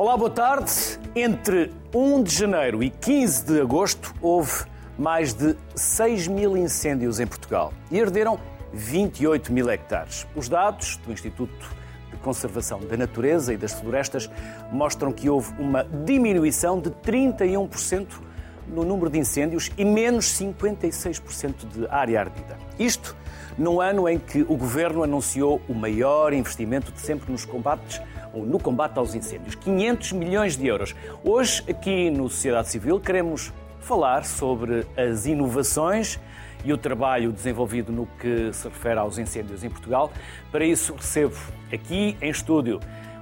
Olá, boa tarde. Entre 1 de janeiro e 15 de agosto houve mais de 6 mil incêndios em Portugal e herderam 28 mil hectares. Os dados do Instituto de Conservação da Natureza e das Florestas mostram que houve uma diminuição de 31% no número de incêndios e menos 56% de área ardida. Isto num ano em que o governo anunciou o maior investimento de sempre nos combates ou no combate aos incêndios, 500 milhões de euros. Hoje, aqui no Sociedade Civil, queremos falar sobre as inovações e o trabalho desenvolvido no que se refere aos incêndios em Portugal. Para isso, recebo aqui em estúdio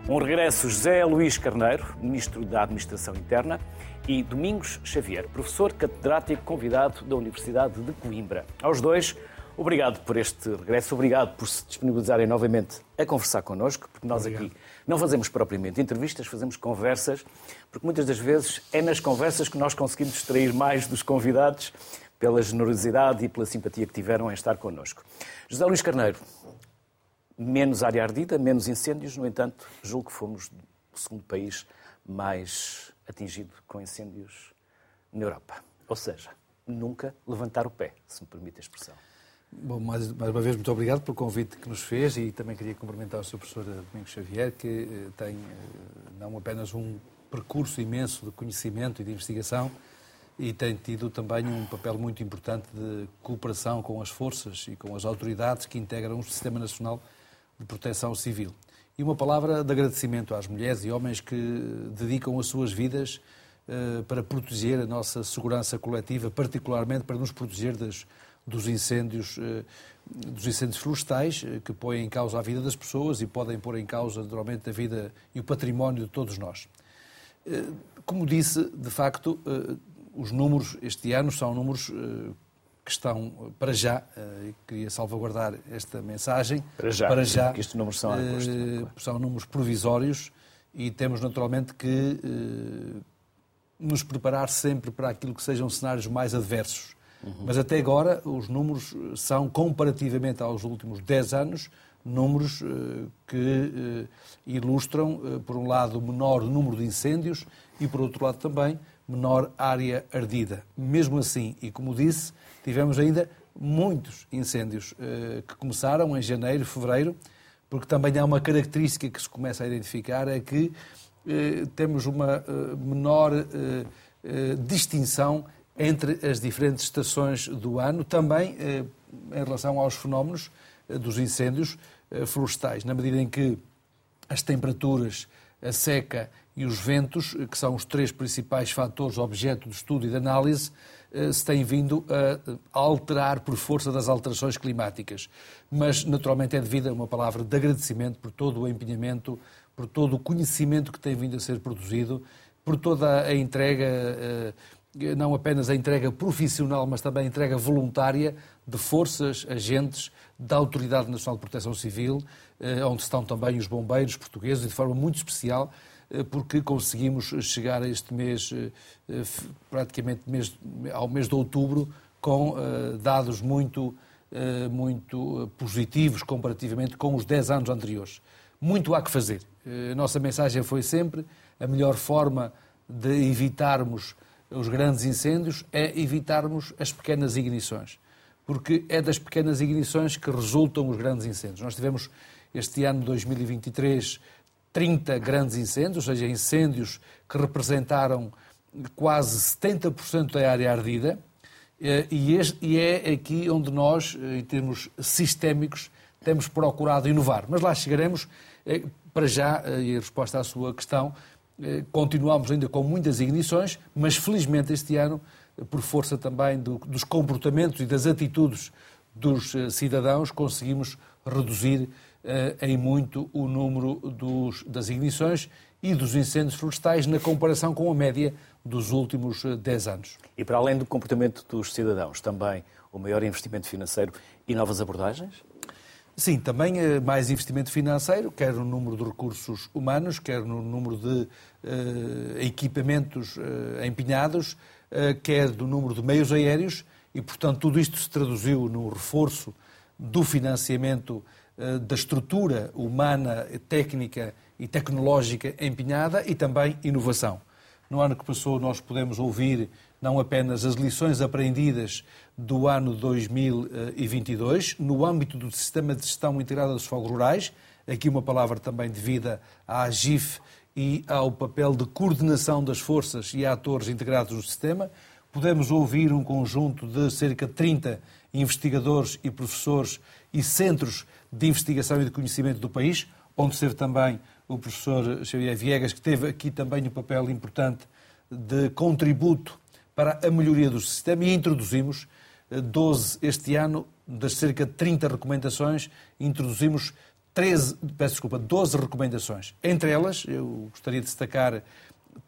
um regresso José Luís Carneiro, Ministro da Administração Interna, e Domingos Xavier, professor catedrático convidado da Universidade de Coimbra. Aos dois, obrigado por este regresso, obrigado por se disponibilizarem novamente a conversar connosco, porque nós obrigado. aqui não fazemos propriamente entrevistas, fazemos conversas, porque muitas das vezes é nas conversas que nós conseguimos extrair mais dos convidados pela generosidade e pela simpatia que tiveram em estar connosco. José Luís Carneiro, menos área ardida, menos incêndios, no entanto, julgo que fomos o segundo país mais atingido com incêndios na Europa. Ou seja, nunca levantar o pé, se me permite a expressão. Bom, mais, mais uma vez, muito obrigado pelo convite que nos fez e também queria cumprimentar o Sr. Professor Domingos Xavier, que eh, tem eh, não apenas um percurso imenso de conhecimento e de investigação, e tem tido também um papel muito importante de cooperação com as forças e com as autoridades que integram o Sistema Nacional de Proteção Civil. E uma palavra de agradecimento às mulheres e homens que dedicam as suas vidas para proteger a nossa segurança coletiva, particularmente para nos proteger das, dos incêndios, uh, dos incêndios florestais, uh, que põem em causa a vida das pessoas e podem pôr em causa, naturalmente, a vida e o património de todos nós. Como disse, de facto, os números este ano são números eh, que estão para já, eh, queria salvaguardar esta mensagem. Para já, para já que estes números são, uh, são números provisórios e temos naturalmente que nos preparar sempre para aquilo que sejam cenários mais adversos. Mas até agora os números são, comparativamente aos últimos 10 anos, números que ilustram, por um lado, menor número de incêndios e, por outro lado, também menor área ardida. Mesmo assim, e como disse, tivemos ainda muitos incêndios eh, que começaram em janeiro, fevereiro, porque também há uma característica que se começa a identificar, é que eh, temos uma eh, menor distinção entre as diferentes estações do ano, também em relação aos fenómenos dos incêndios florestais, na medida em que as temperaturas, a seca e os ventos, que são os três principais fatores objeto de estudo e de análise, eh, se têm vindo a alterar por força das alterações climáticas. Mas, naturalmente, é devido a uma palavra de agradecimento por todo o empenhamento, por todo o conhecimento que tem vindo a ser produzido, por toda a entrega, eh, não apenas a entrega profissional, mas também a entrega voluntária de forças, agentes da Autoridade Nacional de Proteção Civil, eh, onde estão também os bombeiros portugueses, e de forma muito especial eh, porque conseguimos chegar a este mês, eh, eh, praticamente ao mês de outubro, com dados muito, muito positivos comparativamente com os 10 anos anteriores. Muito há que fazer. A nossa mensagem foi sempre a melhor forma de evitarmos os grandes incêndios é evitarmos as pequenas ignições, porque é das pequenas ignições que resultam os grandes incêndios. Nós tivemos este ano 2023 30 grandes incêndios, ou seja, incêndios que representaram quase 70% da área ardida, eh, e é aqui onde nós, eh, em termos sistémicos, temos procurado inovar. Mas lá chegaremos. Eh, para já, e a resposta à sua questão, continuamos ainda com muitas ignições, mas felizmente este ano, por força também dos comportamentos e das atitudes dos cidadãos, conseguimos reduzir eh, em muito o número dos, das ignições e dos incêndios florestais na comparação com a média dos últimos 10 eh, anos. E para além do comportamento dos cidadãos, também o maior investimento financeiro e novas abordagens? Sim, também eh, mais investimento financeiro, quer no número de recursos humanos, quer no número de uh, equipamentos uh, empenhados, quer do número de meios aéreos, e, portanto, tudo isto se traduziu no reforço do financiamento da estrutura humana, técnica e tecnológica empenhada e também inovação. No ano que passou, nós podemos ouvir não apenas as lições aprendidas do ano 2022, no âmbito do Sistema de Gestão Integrada dos Fogos Rurais, aqui uma palavra também devida à AGIF e ao papel de coordenação das forças e atores integrados no sistema. Podemos ouvir um conjunto de cerca de 30 investigadores e professores e centros de investigação e de conhecimento do país, onde ser também o professor Xavier Viegas, que teve aqui também um papel importante de contributo para a melhoria do sistema e introduzimos 12 eh, este ano, das cerca de 30 recomendações, introduzimos 13, peço desculpa, 12 recomendações. Entre elas, eu gostaria de destacar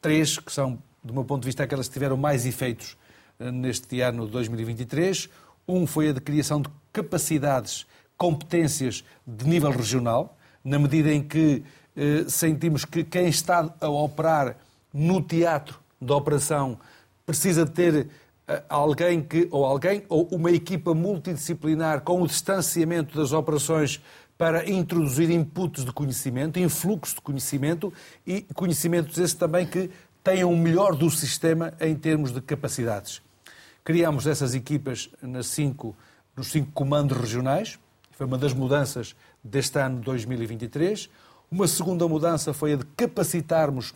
três que são, do meu ponto de vista, aquelas que tiveram mais efeitos eh, neste ano de 2023. Um foi a de criação de capacidades, competências de nível regional, na medida em que eh, sentimos que quem está a operar no teatro da operação precisa de ter eh, alguém que, ou alguém, ou uma equipa multidisciplinar com o distanciamento das operações para introduzir inputs de conhecimento, influxos de conhecimento e conhecimentos esses também que tenham o melhor do sistema em termos de capacidades. Criamos essas equipas nas cinco, nos cinco comandos regionais, foi uma das mudanças deste ano 2023. Uma segunda mudança foi a de capacitarmos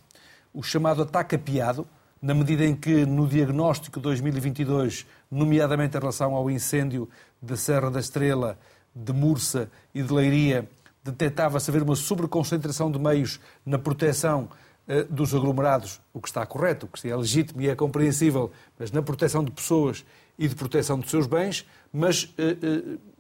o chamado ataque apiado, na medida em que no diagnóstico de 2022, nomeadamente em relação ao incêndio da Serra da Estrela, de Mursa e de Leiria, detectava-se haver uma sobreconcentração de meios na proteção eh, dos aglomerados, o que está correto, o que é legítimo e é compreensível, mas na proteção de pessoas e de proteção dos seus bens, mas eh,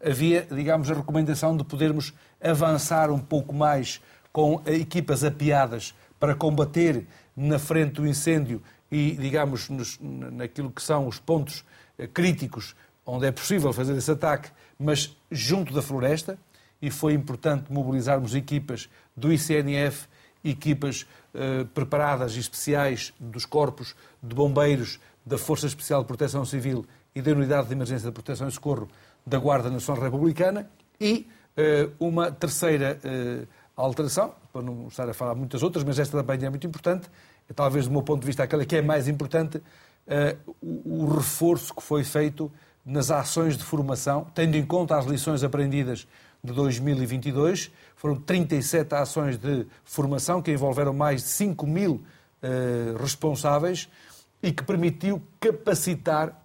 eh, havia, digamos, a recomendação de podermos avançar um pouco mais com equipas apiadas para combater na frente do incêndio e, digamos, nos, naquilo que são os pontos eh, críticos onde é possível fazer esse ataque, mas junto da floresta, e foi importante mobilizarmos equipas do ICNF, equipas eh, preparadas e especiais dos corpos de bombeiros, da Força Especial de Proteção Civil e da Unidade de Emergência de Proteção e Socorro da Guarda Nacional Republicana e eh, uma terceira eh, alteração, para não estar a falar muitas outras, mas esta também é muito importante, talvez do meu ponto de vista aquela que é mais importante, eh, o reforço que foi feito nas ações de formação, tendo em conta as lições aprendidas de 2022. Foram 37 ações de formação que envolveram mais de 5 mil responsáveis e que permitiu capacitar,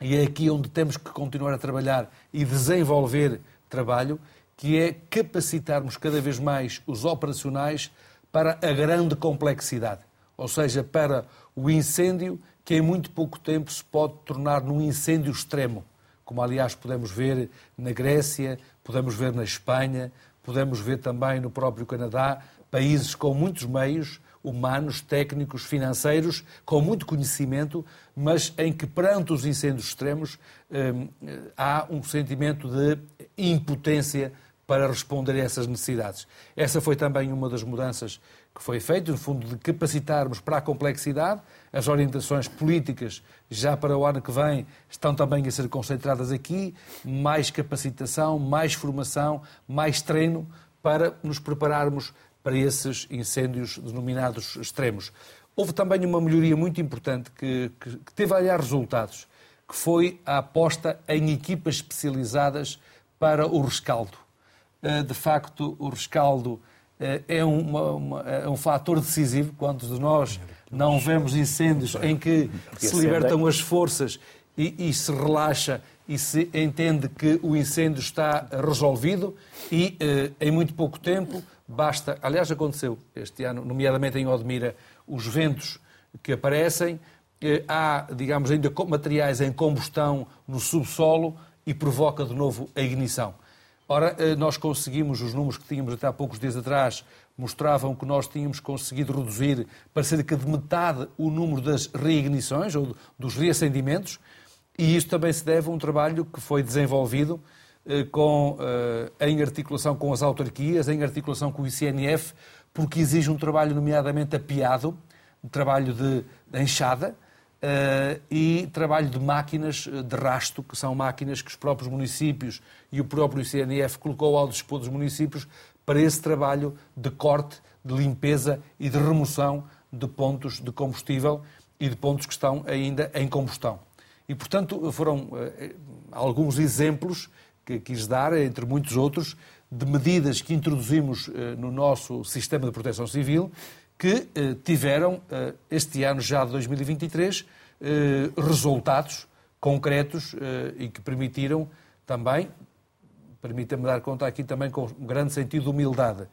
e é aqui onde temos que continuar a trabalhar e desenvolver trabalho, que é capacitarmos cada vez mais os operacionais para a grande complexidade, ou seja, para o incêndio que em muito pouco tempo se pode tornar num incêndio extremo, como aliás podemos ver na Grécia, podemos ver na Espanha, podemos ver também no próprio Canadá, países com muitos meios humanos, técnicos, financeiros, com muito conhecimento, mas em que perante os incêndios extremos hum, há um sentimento de impotência para responder a essas necessidades. Essa foi também uma das mudanças que foi feita, no fundo, de capacitarmos para a complexidade. As orientações políticas, já para o ano que vem, estão também a ser concentradas aqui. Mais capacitação, mais formação, mais treino para nos prepararmos para esses incêndios denominados extremos. Houve também uma melhoria muito importante que, que, que teve, resultados, que foi a aposta em equipas especializadas para o rescaldo. Eh, de facto, o rescaldo é, uma, uma, é um fator decisivo. Quantos de nós não vemos incêndios em que se libertam as forças e, e, se relaxa e se entende que o incêndio está resolvido e eh, em muito pouco tempo basta. Aliás, aconteceu este ano, nomeadamente em Odmira, os ventos que aparecem, há, digamos, ainda materiais em combustão no subsolo e provoca de novo a ignição. Ora, eh, nós conseguimos, os números que tínhamos até há poucos dias atrás mostravam que nós tínhamos conseguido reduzir para cerca de metade o número das reignições ou dos reacendimentos, e isso também se deve a um trabalho que foi desenvolvido eh, com, eh, em articulação com as autarquias, em articulação com o ICNF, porque exige um trabalho nomeadamente apiado, um trabalho de, de enxada, Uh, e trabalho de máquinas de rasto, que são máquinas que os próprios municípios e o próprio CNF colocou ao dispor dos municípios para esse trabalho de corte, de limpeza e de remoção de pontos de combustível e de pontos que estão ainda em combustão. E, portanto, foram uh, alguns exemplos que quis dar, entre muitos outros, de medidas que introduzimos uh, no nosso sistema de proteção civil que eh, tiveram, eh, este ano já de 2023, eh, resultados concretos e que permitiram também, permita-me dar conta aqui também com um grande sentido de humildade,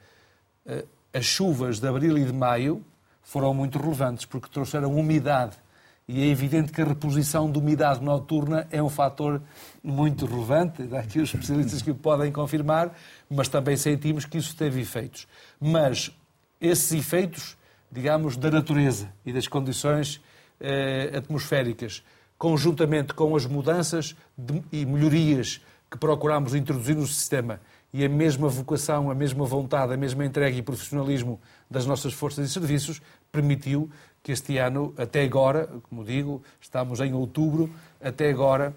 as chuvas de abril e de maio foram muito relevantes porque trouxeram umidade e é evidente que a reposição de umidade noturna é um fator muito relevante. Há aqui os especialistas que o podem confirmar, mas também sentimos que isso teve efeitos. Mas esses efeitos, digamos, da natureza e das condições eh, atmosféricas, conjuntamente com as mudanças de, e melhorias que procuramos introduzir no sistema e a mesma vocação, a mesma vontade, a mesma entrega e profissionalismo das nossas forças e serviços, permitiu que este ano, até agora, como digo, estamos em outubro, até agora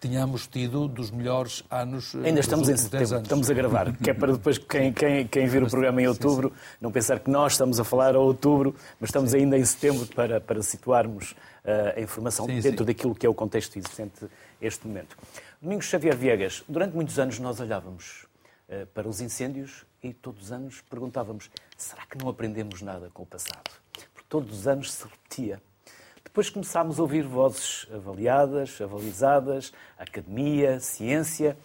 tínhamos tido dos melhores anos. Eh, Ainda estamos em setembro, estamos a gravar, que é para depois quem, quem, quem vir o programa em outubro sim, sim. não pensar que nós estamos a falar a outubro, mas estamos sim. ainda em setembro para, para situarmos uh, a informação dentro daquilo que é o contexto existente este momento. Domingos Xavier Viegas, durante muitos anos nós olhávamos uh, para os incêndios e todos os anos perguntávamos: será que não aprendemos nada com o passado? Porque todos os anos se repetia depois começámos a ouvir vozes avaliadas, avalizadas, academia, ciência.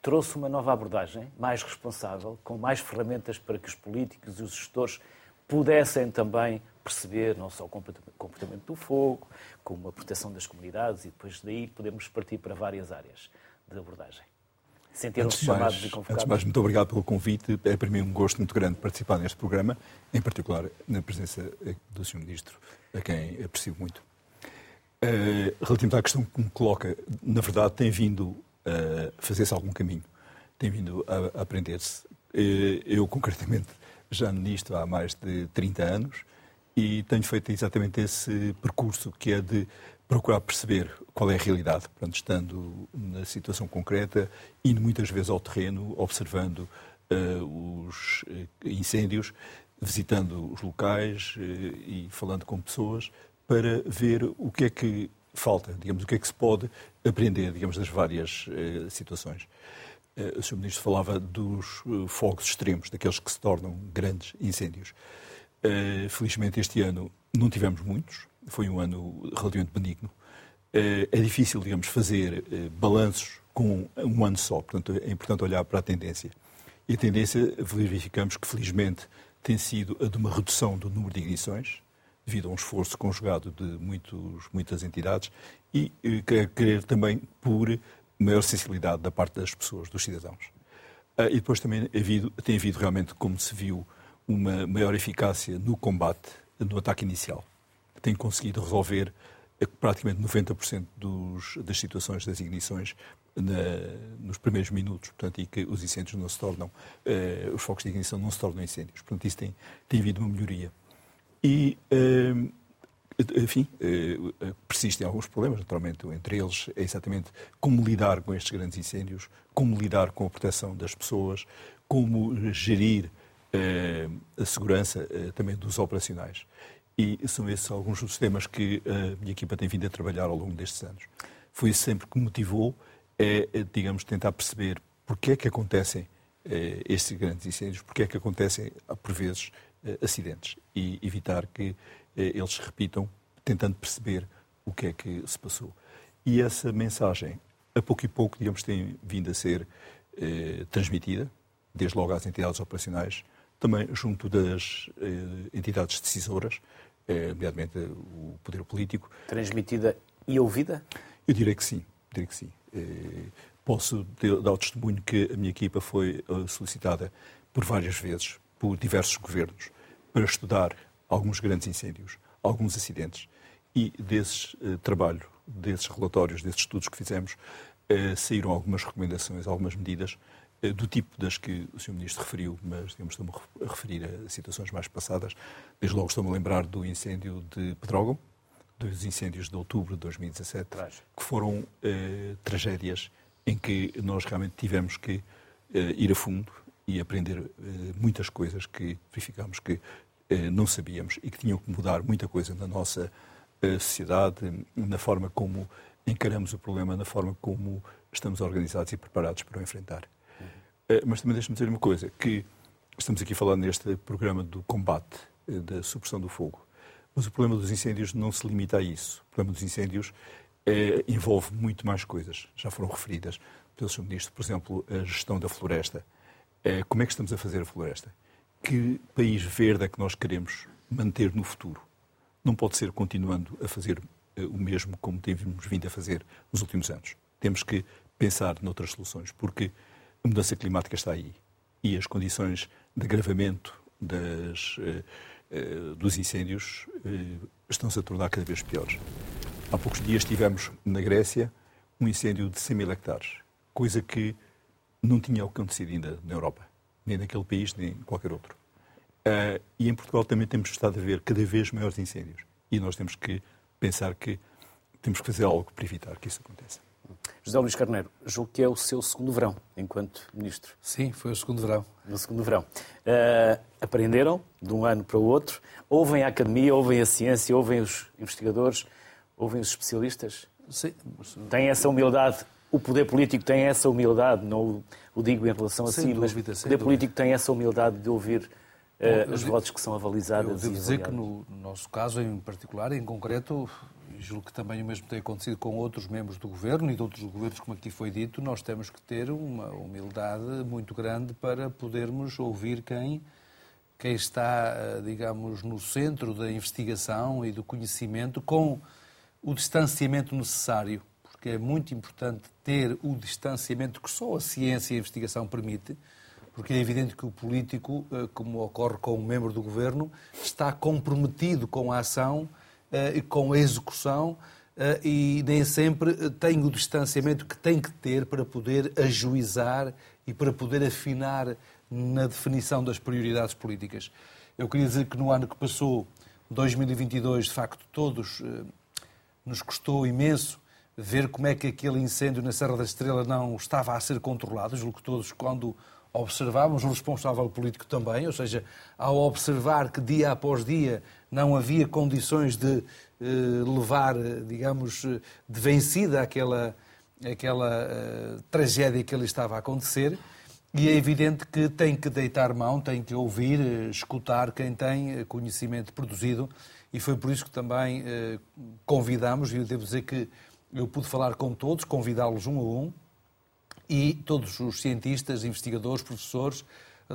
Trouxe uma nova abordagem, mais responsável, com mais ferramentas para que os políticos e os gestores pudessem também perceber não só o comportamento do fogo, como a proteção das comunidades e depois daí podemos partir para várias áreas de abordagem. Sentiram-se chamados e convocados? Antes de mais, muito obrigado pelo convite. É para mim um gosto muito grande participar neste programa, em particular na presença do Sr. Ministro a quem aprecio muito. Uh, relativamente à questão que me coloca, na verdade tem vindo a fazer-se algum caminho, tem vindo a, a aprender-se. Uh, eu, concretamente, já nisto há mais de 30 anos e tenho feito exatamente esse percurso que é de procurar perceber qual é a realidade, portanto, estando na situação concreta, indo muitas vezes ao terreno, observando uh, os incêndios, visitando os locais uh, e falando com pessoas para ver o que é que falta, digamos, o que é que se pode aprender, digamos, das várias uh, situações. O Sr. Ministro falava dos fogos extremos, daqueles que se tornam grandes incêndios. felizmente este ano não tivemos muitos, foi um ano relativamente benigno. é difícil, digamos, fazer balanços com um ano só, portanto é importante olhar para a tendência. E a tendência, verificamos que felizmente tem sido a de uma redução do número de ignições, devido a um esforço conjugado de muitos, muitas entidades e quer querer também por maior sensibilidade da parte das pessoas, dos cidadãos. E depois também havido, tem havido realmente, como se viu, uma maior eficácia no combate, no ataque inicial. Tem conseguido resolver eh, praticamente 90% dos, das situações das ignições na, nos primeiros minutos, portanto, e que os incêndios não se tornam, uh, os focos de ignição não se tornam incêndios. Portanto, isso tem, tem havido uma melhoria. E, uh, enfim, uh, persistem alguns problemas, naturalmente, entre eles é exatamente como lidar com estes grandes incêndios, como lidar com a proteção das pessoas, como gerir a segurança também dos operacionais. E são esses alguns dos temas que a minha equipa tem vindo a trabalhar ao longo destes anos. Foi sempre que me motivou é, é, digamos, tentar perceber porque é que acontecem eh, estes grandes incêndios, porque é que acontecem, por vezes, eh, acidentes e evitar que eh, eles se repitam, tentando perceber o que é que se passou. E essa mensagem, a pouco e pouco, digamos, tem vindo a ser eh, transmitida, desde logo às entidades operacionais, também junto das eh, entidades decisoras, eh, nomeadamente o poder político. Transmitida e ouvida? Eu diria que sim, diria que sim. Eh, posso dar o testemunho que a minha equipa foi eh, solicitada por várias vezes por diversos governos para estudar alguns grandes incêndios, alguns acidentes e desse uh, trabalho, desses relatórios, desses estudos que fizemos, uh, saíram algumas recomendações, algumas medidas do tipo das que o Sr. Ministro referiu, mas digamos, estou-me a referir a situações mais passadas. Desde logo estou-me a lembrar do incêndio de Pedrógão, dos incêndios de outubro de 2017, que foram eh, tragédias em que nós realmente tivemos que eh, ir a fundo e aprender eh, muitas coisas que verificámos que eh, não sabíamos e que tinham que mudar muita coisa na nossa eh, sociedade, na forma como encaramos o problema, na forma como estamos organizados e preparados para o enfrentar. Uhum. Mas também deixe-me dizer uma coisa, que estamos aqui falando neste programa do combate, da supressão do fogo, mas o problema dos incêndios não se limita a isso. O problema dos incêndios é, envolve muito mais coisas, já foram referidas pelo Sr. Ministro, por exemplo, a gestão da floresta. É, como é que estamos a fazer a floresta? Que país verde é que nós queremos manter no futuro? Não pode ser continuando a fazer eh, o mesmo como temos vindo a fazer nos últimos anos. Temos que pensar noutras soluções, porque a mudança climática está aí e as condições de agravamento das, eh, eh, dos incêndios estão-se a tornar cada vez piores. Há poucos dias tivemos na Grécia um incêndio de 100 mil hectares, coisa que não tinha acontecido ainda na Europa, nem naquele país, nem em qualquer outro. E em Portugal também temos estado a ver cada vez maiores incêndios. E nós temos que pensar que temos que fazer algo para evitar que isso aconteça. José Luís Carneiro, julgo que é o seu segundo verão enquanto Ministro. Sim, foi o segundo verão. No segundo verão. Uh, aprenderam de um ano para o outro? Ouvem a academia, ouvem a ciência, ouvem os investigadores, ouvem os especialistas? Sim. Têm essa humildade o poder político tem essa humildade, não o digo em relação a si, mas o poder político tem essa humildade de ouvir uh, os votos que são avalizados. Eu devo dizer que no nosso caso em particular, em concreto, julgo que também o mesmo tem acontecido com outros membros do governo e de outros governos, como aqui foi dito, nós temos que ter uma humildade muito grande para podermos ouvir quem quem está, eh, digamos, no centro da investigação e do conhecimento com o distanciamento necessário porque é muito importante ter o distanciamento que só a ciência e a investigação permite, porque é evidente que o político, eh, como ocorre com um membro do governo, está comprometido com a ação e com a execução eh, e nem sempre tem o distanciamento que tem que ter para poder ajuizar e para poder afinar na definição das prioridades políticas. Eu queria dizer que no ano que passou, 2022, de facto, todos nos custou imenso ver como é que aquele incêndio na Serra da Estrela não estava a ser controlado, julgo que todos, quando observávamos, o responsável político também, ou seja, ao observar que dia após dia não havia condições de eh, levar, digamos, de vencida aquela, aquela eh, tragédia que ali estava a acontecer, e é evidente que tem que deitar mão, tem que ouvir, eh, escutar quem tem conhecimento produzido, e foi por isso que também eh, convidamos, e eu devo dizer que eu pude falar com todos, convidá-los um a um, e todos os cientistas, investigadores, professores,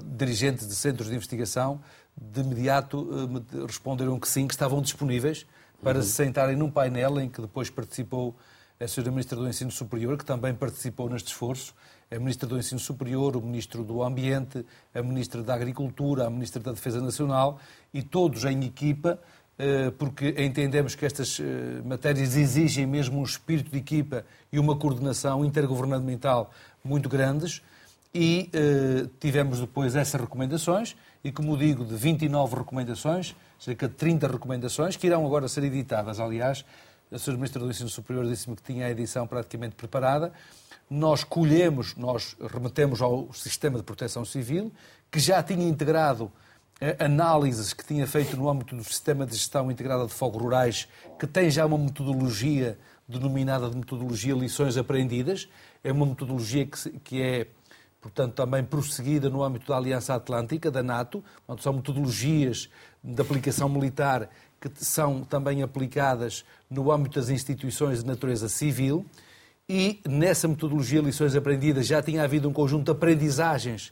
dirigentes de centros de investigação, de imediato eh, responderam que sim, que estavam disponíveis para uhum. se sentarem num painel em que depois participou a Sra. Ministra do Ensino Superior, que também participou neste esforço, a Ministra do Ensino Superior, o Ministro do Ambiente, a Ministra da Agricultura, a Ministra da Defesa Nacional, e todos em equipa eh, porque entendemos que estas eh, matérias exigem mesmo um espírito de equipa e uma coordenação intergovernamental muito grandes e tivemos depois essas recomendações e, como digo, de 29 recomendações, cerca de 30 recomendações, que irão agora ser editadas. Aliás, a Sra. Ministra do Ensino Superior disse-me que tinha a edição praticamente preparada. Nós colhemos, nós remetemos ao Sistema de Proteção Civil, que já tinha integrado análises que tinha feito no âmbito do Sistema de Gestão Integrada de Fogos Rurais, que tem já uma metodologia denominada de metodologia lições aprendidas. É uma metodologia que, que é, portanto, também prosseguida no âmbito da Aliança Atlântica, da NATO. Portanto, são metodologias de aplicação militar que são também aplicadas no âmbito das instituições de natureza civil. E nessa metodologia lições aprendidas já tinha havido um conjunto de aprendizagens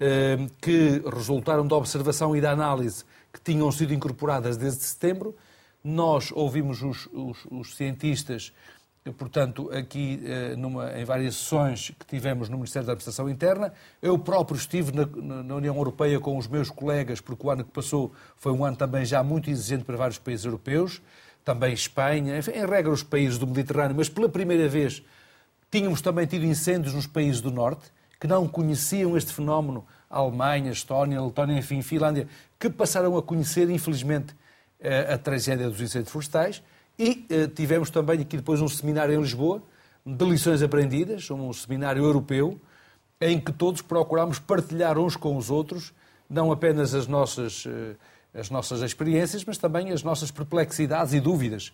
Ehm, que resultaram da observação e da análise que tinham sido incorporadas desde setembro. Nós ouvimos os, os, os cientistas, portanto, aqui eh, numa, em várias sessões que tivemos no Ministério da Administração Interna. Eu próprio estive na, na, União Europeia com os meus colegas, porque o ano que passou foi um ano também já muito exigente para vários países europeus, também Espanha, enfim, em regra os países do Mediterrâneo, mas pela primeira vez tínhamos também tido incêndios nos países do Norte que não conheciam este fenómeno, a Alemanha, a Estónia, a Letónia, enfim, Finlândia, que passaram a conhecer, infelizmente, a, a tragédia dos incêndios florestais E uh, tivemos também aqui depois um seminário em Lisboa, de lições aprendidas, um seminário europeu, em que todos procuramos partilhar uns com os outros, não apenas as nossas, uh, as nossas experiências, mas também as nossas perplexidades e dúvidas.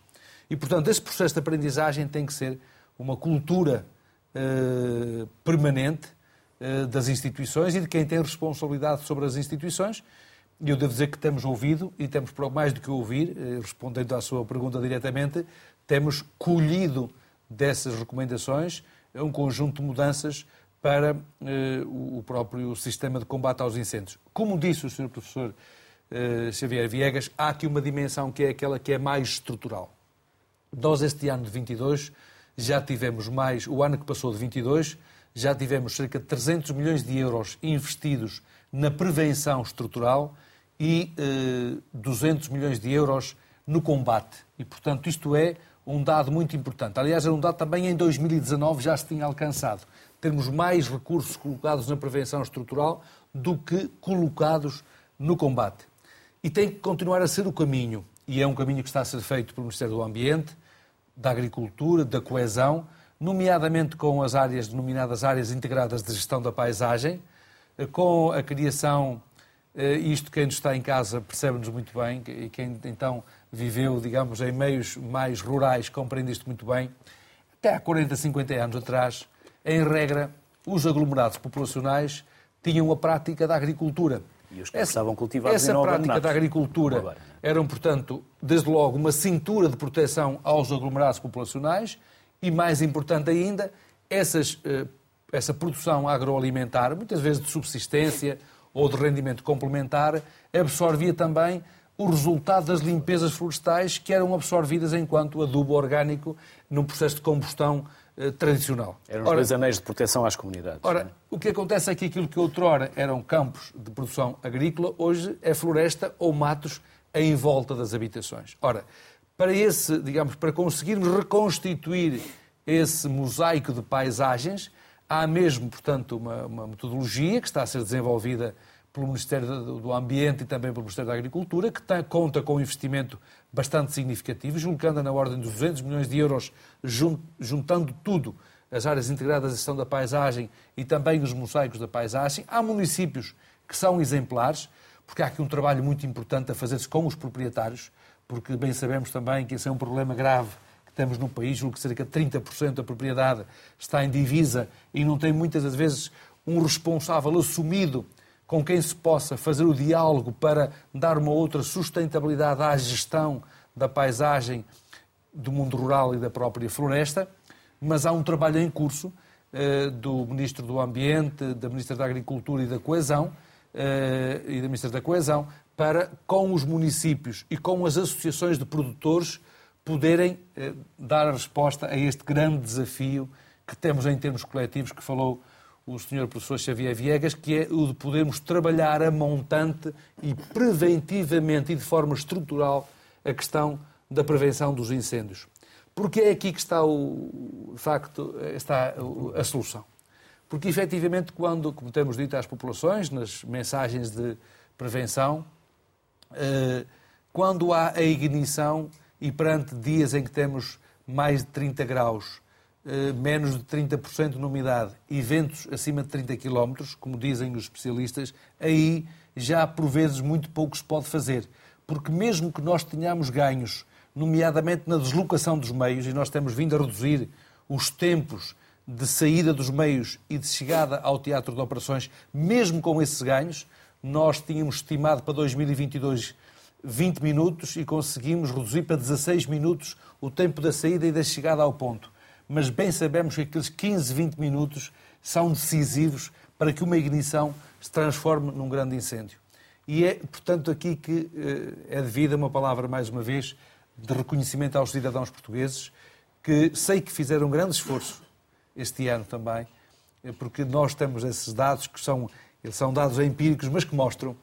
E, portanto, esse processo de aprendizagem tem que ser uma cultura uh, permanente uh, das instituições e de quem tem responsabilidade sobre as instituições. E eu devo dizer que temos ouvido, e temos mais do que ouvir, uh, respondendo à sua pergunta diretamente, temos colhido dessas recomendações um conjunto de mudanças para o próprio sistema de combate aos incêndios. Como disse o Sr. Professor Xavier Viegas, há aqui uma dimensão que é aquela que é mais estrutural. Nós, este ano de 22, já tivemos mais, o ano que passou de 22, já tivemos cerca de 300 milhões de euros investidos na prevenção estrutural e eh, 200 milhões de euros no combate. E, portanto, isto é um dado muito importante. Aliás, é um dado também em 2019 já se tinha alcançado. Termos mais recursos colocados na prevenção estrutural do que colocados no combate. E tem que continuar a ser o caminho. E é um caminho que está a ser feito pelo Ministério do Ambiente, da agricultura, da coesão, nomeadamente com as áreas denominadas áreas integradas de gestão da paisagem, eh, com a criação, eh, isto quem está em casa percebe-nos muito bem, e quem então viveu, digamos, em meios mais rurais compreende isto muito bem. Até há 40, 50 anos atrás, em regra, os aglomerados populacionais tinham a prática da agricultura. E os que essa, estavam cultivados Essa prática da agricultura eram, portanto, desde logo, uma cintura de proteção aos aglomerados populacionais e, mais importante ainda, essas, eh, essa produção agroalimentar, muitas vezes de subsistência ou de rendimento complementar, absorvia também o resultado das limpezas florestais que eram absorvidas enquanto adubo orgânico num processo de combustão eh, tradicional. Eram os ora, dois anéis de proteção às comunidades. Ora, é? o que acontece é que aquilo que outrora eram campos de produção agrícola, hoje é floresta ou matos em volta das habitações. Ora, para esse, digamos, para conseguirmos reconstituir esse mosaico de paisagens, há mesmo, portanto, uma, uma metodologia que está a ser desenvolvida pelo Ministério do Ambiente e também pelo Ministério da Agricultura, que tem, conta com um investimento bastante significativo, julgando na ordem de 200 milhões de euros, juntando tudo, as áreas integradas de gestão da paisagem e também os mosaicos da paisagem. Há municípios que são exemplares, porque há aqui um trabalho muito importante a fazer-se com os proprietários, porque bem sabemos também que esse é um problema grave temos no país, julgo que cerca de 30% da propriedade está em divisa e não tem muitas das vezes um responsável assumido com quem se possa fazer o diálogo para dar uma outra sustentabilidade à gestão da paisagem do mundo rural e da própria floresta, mas há um trabalho em curso eh, do Ministro do Ambiente, da Ministra da Agricultura e da Coesão eh, e da Ministra da Coesão para, com os municípios e com as associações de produtores, poderem eh, dar a resposta a este grande desafio que temos em termos coletivos que falou o Sr. Professor Xavier Viegas, que é o de podermos trabalhar a montante e preventivamente e de forma estrutural a questão da prevenção dos incêndios. Porque é aqui que está o facto, está a solução. Porque efetivamente, quando, como temos dito às populações, nas mensagens de prevenção, eh, quando há a ignição e perante dias em que temos mais de 30 graus eh, menos de 30% de umidade e ventos acima de 30 km, como dizem os especialistas, aí já por vezes muito pouco se pode fazer. Porque mesmo que nós tenhamos ganhos, nomeadamente na deslocação dos meios, e nós temos vindo a reduzir os tempos de saída dos meios e de chegada ao teatro de operações, mesmo com esses ganhos, nós tínhamos estimado para 2022 20 minutos e conseguimos reduzir para 16 minutos o tempo da saída e da chegada ao ponto mas bem sabemos que aqueles 15, 20 minutos são decisivos para que uma ignição se transforme num grande incêndio. E é, portanto, aqui que eh, é devida uma palavra, mais uma vez, de reconhecimento aos cidadãos portugueses, que sei que fizeram um grande esforço este ano também, eh, porque nós temos esses dados que são, eles são dados empíricos, mas que mostram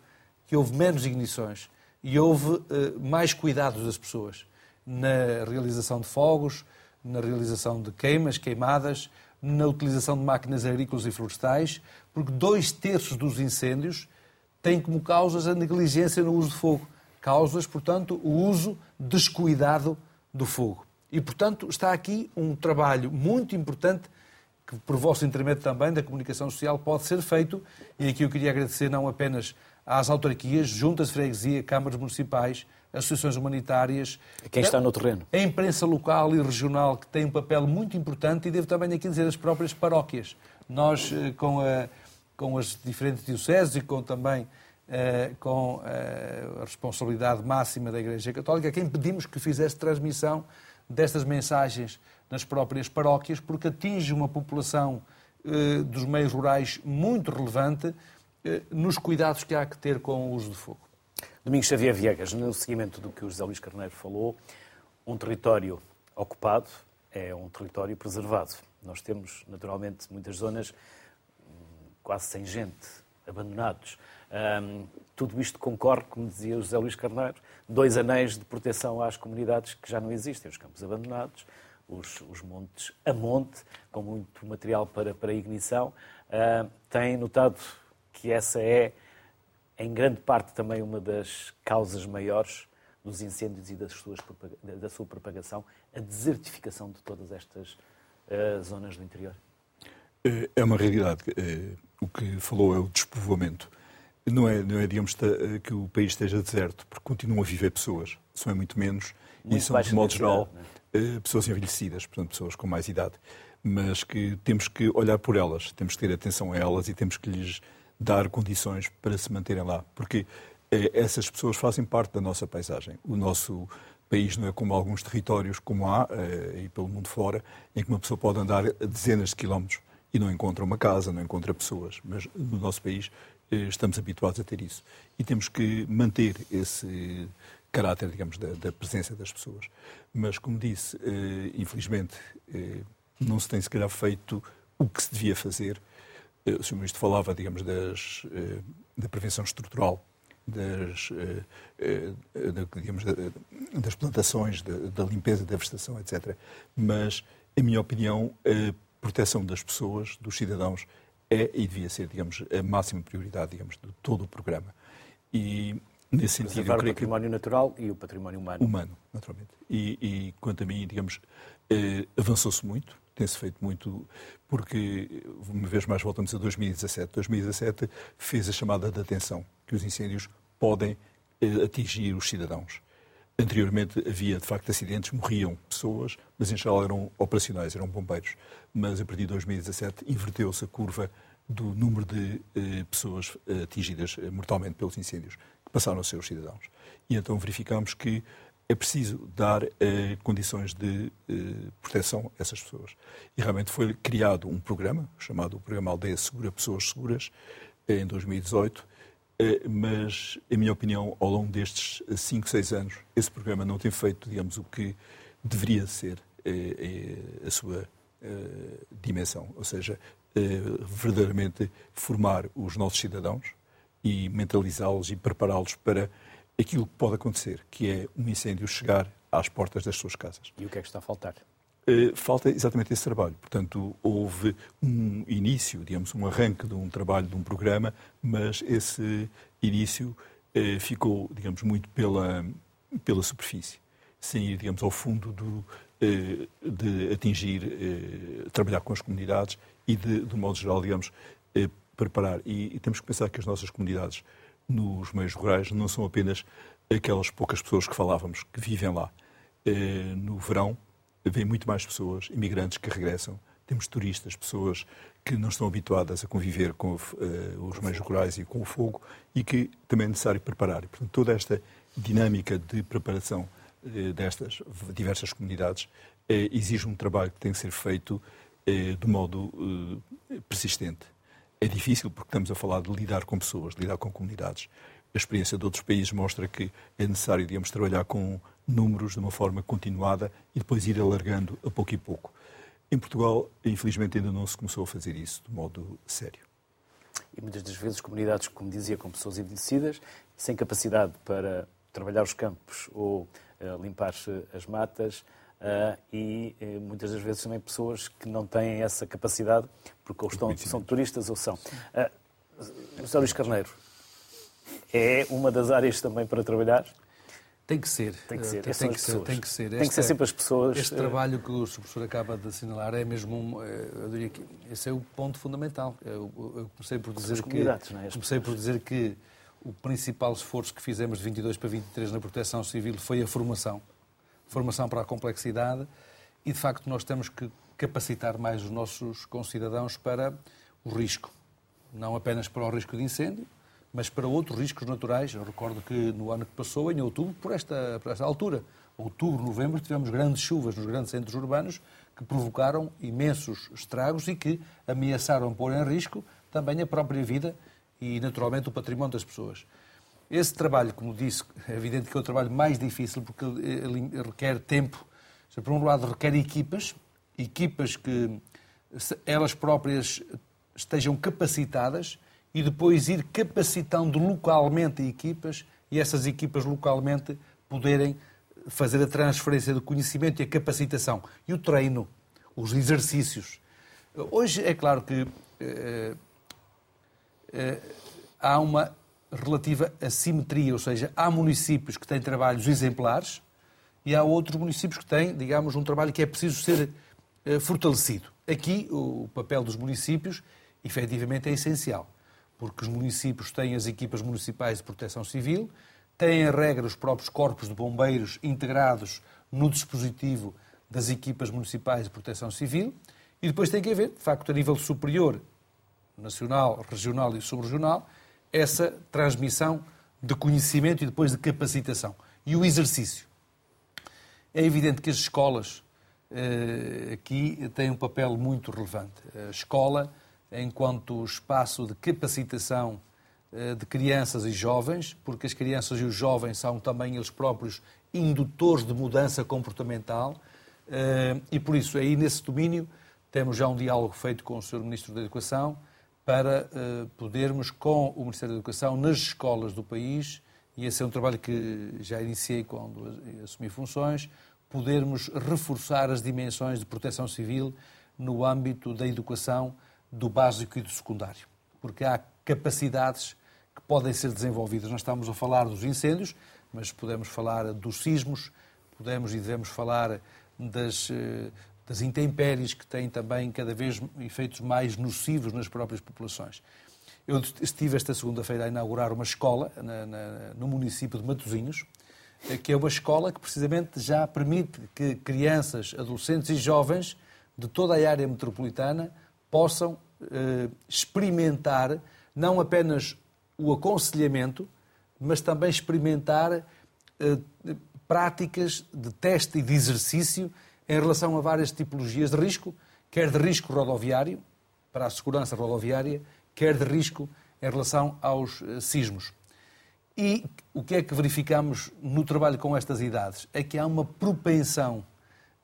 que houve menos ignições e houve eh, mais cuidados das pessoas na realização de fogos, na realização de queimas, queimadas, na utilização de máquinas agrícolas e florestais, porque dois terços dos incêndios têm como causas a negligência no uso de fogo. Causas, portanto, o uso descuidado do fogo. E, portanto, está aqui um trabalho muito importante que, por vosso intermédio também, da comunicação social, pode ser feito. E aqui eu queria agradecer não apenas às autarquias, juntas de freguesia, câmaras municipais, associações humanitárias. Quem está no terreno. A imprensa local e regional, que tem um papel muito importante, e devo também aqui dizer as próprias paróquias. Nós, eh, com, a, com as diferentes dioceses e com também uh, com uh, a responsabilidade máxima da Igreja Católica, quem pedimos que fizesse transmissão destas mensagens nas próprias paróquias, porque atinge uma população uh, dos meios rurais muito relevante nos cuidados que há que ter com o uso de fogo. Domingos Xavier Viegas, no seguimento do que o José Luís Carneiro falou, um território ocupado é um território preservado. Nós temos, naturalmente, muitas zonas hum, quase sem gente, abandonados. Um, tudo isto concorre, como dizia o José Luís Carneiro, dois anéis de proteção às comunidades que já não existem, os campos abandonados, os, os montes a monte, com muito material para, para ignição. Uh, notado que essa é, em grande parte, também uma das causas maiores dos incêndios e das suas, da sua propagação, a desertificação de todas estas uh, zonas do interior? É uma realidade. É, o que falou é o despovoamento. Não é, não é digamos, que o país esteja deserto, porque continuam a viver pessoas. São é muito menos. Muito e são, de modo geral, é? pessoas envelhecidas, portanto, pessoas com mais idade. Mas que temos que olhar por elas, temos que ter atenção a elas e temos que lhes dar condições para se manterem lá. Porque eh, essas pessoas fazem parte da nossa paisagem. O nosso país não é como alguns territórios, como há, eh, e pelo mundo fora, em que uma pessoa pode andar dezenas de quilómetros e não encontra uma casa, não encontra pessoas. Mas no nosso país eh, estamos habituados a ter isso. E temos que manter esse caráter, digamos, da, da presença das pessoas. Mas, como disse, infelizmente não se tem, se calhar, feito o que se devia fazer. O Sr. Ministro falava, digamos, das, da prevenção estrutural, das, digamos, das plantações, da, limpeza, da vegetação, etc. Mas, em minha opinião, a proteção das pessoas, dos cidadãos, é e devia ser, digamos, a máxima prioridade, digamos, de todo o programa. E nesse sentido, Preservar o património que... natural e o património humano. Humano, naturalmente. E, e quanto a mim, digamos, eh, avançou-se muito, tem-se feito muito, porque, uma vez mais, voltamos a 2017. 2017 fez a chamada de atenção, que os incêndios podem eh, atingir os cidadãos. Anteriormente havia, de facto, acidentes, morriam pessoas, mas em geral eram operacionais, eram bombeiros. Mas a partir de 2017 inverteu-se a curva do número de eh, pessoas eh, atingidas eh, mortalmente pelos incêndios, que passaram a ser os cidadãos. E então verificamos que é preciso dar eh, condições de eh, proteção a essas pessoas. E realmente foi criado um programa, chamado o Programa Aldeia Segura, Pessoas Seguras, em 2018, eh, mas, em minha opinião, ao longo destes 5, 6 anos, esse programa não tem feito, digamos, o que deveria ser eh, eh, a sua dimensão, ou seja, verdadeiramente formar os nossos cidadãos e mentalizá-los e prepará-los para aquilo que pode acontecer, que é um incêndio chegar às portas das suas casas. E o que é que está a faltar? Eh, falta exatamente esse trabalho. Portanto, houve um início, digamos, um arranque de um trabalho, de um programa, mas esse início eh, ficou, digamos, muito pela, pela superfície, sem ir, digamos, ao fundo do, eh, de atingir, trabalhar com as comunidades e, de, de um modo geral, digamos, preparar. E, e temos que pensar que as nossas comunidades nos meios rurais não são apenas aquelas poucas pessoas que falávamos, que vivem lá. No verão, vêm muito mais pessoas, imigrantes que regressam. Temos turistas, pessoas que não estão habituadas a conviver com uh, os meios rurais e com o fogo e que também é necessário preparar. E, portanto, toda esta dinâmica de preparação uh, destas diversas comunidades exige um trabalho que tem que ser feito de modo persistente. É difícil porque estamos a falar de lidar com pessoas, lidar com comunidades. A experiência de outros países mostra que é necessário, digamos, trabalhar com números de uma forma continuada e depois ir alargando a pouco e pouco. Em Portugal, infelizmente, ainda não se começou a fazer isso de modo sério. E muitas das vezes comunidades, como dizia, com pessoas envelhecidas, sem capacidade para trabalhar os campos ou uh, limpar as matas, uh, e uh, muitas das vezes também pessoas que não têm essa capacidade, porque ou estão, são turistas ou são. Uh, José Luís Carneiro, é uma das áreas também para trabalhar? Tem que ser. Tem que ser. Tem, tem que, ser, tem que ser. Tem que ser sempre as pessoas. Este trabalho que o professor acaba de assinalar é mesmo um, eu diria que esse é o ponto fundamental. Eu, eu comecei por dizer que é? comecei por dizer que o principal esforço que fizemos de 22 para 23 na proteção civil foi a formação. Formação para a complexidade e, de facto, nós temos que capacitar mais os nossos concidadãos para o risco. Não apenas para o risco de incêndio, mas para outros riscos naturais. Eu recordo que no ano que passou, em outubro, por esta, por esta altura, outubro, novembro, tivemos grandes chuvas nos grandes centros urbanos que provocaram imensos estragos e que ameaçaram pôr em risco também a própria vida e, naturalmente, o património das pessoas. Esse trabalho, como disse, é evidente que é o trabalho mais difícil porque ele requer tempo. Por um lado, requer equipas, equipas que elas próprias estejam capacitadas e depois ir capacitando localmente equipas e essas equipas localmente poderem fazer a transferência do conhecimento e a capacitação. E o treino, os exercícios. Hoje é claro que eh, eh, há uma relativa assimetria, ou seja, há municípios que têm trabalhos exemplares e há outros municípios que têm, digamos, um trabalho que é preciso ser eh, fortalecido. Aqui, o papel dos municípios, efetivamente, é essencial porque os municípios têm as equipas municipais de proteção civil, têm a regra os próprios corpos de bombeiros integrados no dispositivo das equipas municipais de proteção civil, e depois tem que haver, de facto, a nível superior, nacional, regional e subregional, essa transmissão de conhecimento e depois de capacitação. E o exercício. É evidente que as escolas eh, aqui têm um papel muito relevante. A escola enquanto espaço de capacitação eh, de crianças e jovens, porque as crianças e os jovens são também eles próprios indutores de mudança comportamental eh, e por isso aí nesse domínio temos já um diálogo feito com o Sr. Ministro da Educação para eh, podermos com o Ministério da Educação nas escolas do país e esse é um trabalho que já iniciei quando assumi funções, podermos reforçar as dimensões de proteção civil no âmbito da educação do básico e do secundário, porque há capacidades que podem ser desenvolvidas. Nós estamos a falar dos incêndios, mas podemos falar dos sismos, podemos e devemos falar das, eh, das intempéries que têm também cada vez efeitos mais nocivos nas próprias populações. Eu estive esta segunda-feira a inaugurar uma escola na, na, no município de Matosinhos, eh, que é uma escola que precisamente já permite que crianças, adolescentes e jovens de toda a área metropolitana possam eh, experimentar não apenas o aconselhamento, mas também experimentar eh, práticas de teste e de exercício em relação a várias tipologias de risco, quer de risco rodoviário, para a segurança rodoviária, quer de risco em relação aos eh, sismos. E o que é que verificamos no trabalho com estas idades? É que há uma propensão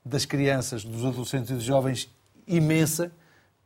das crianças, dos adolescentes e dos jovens imensa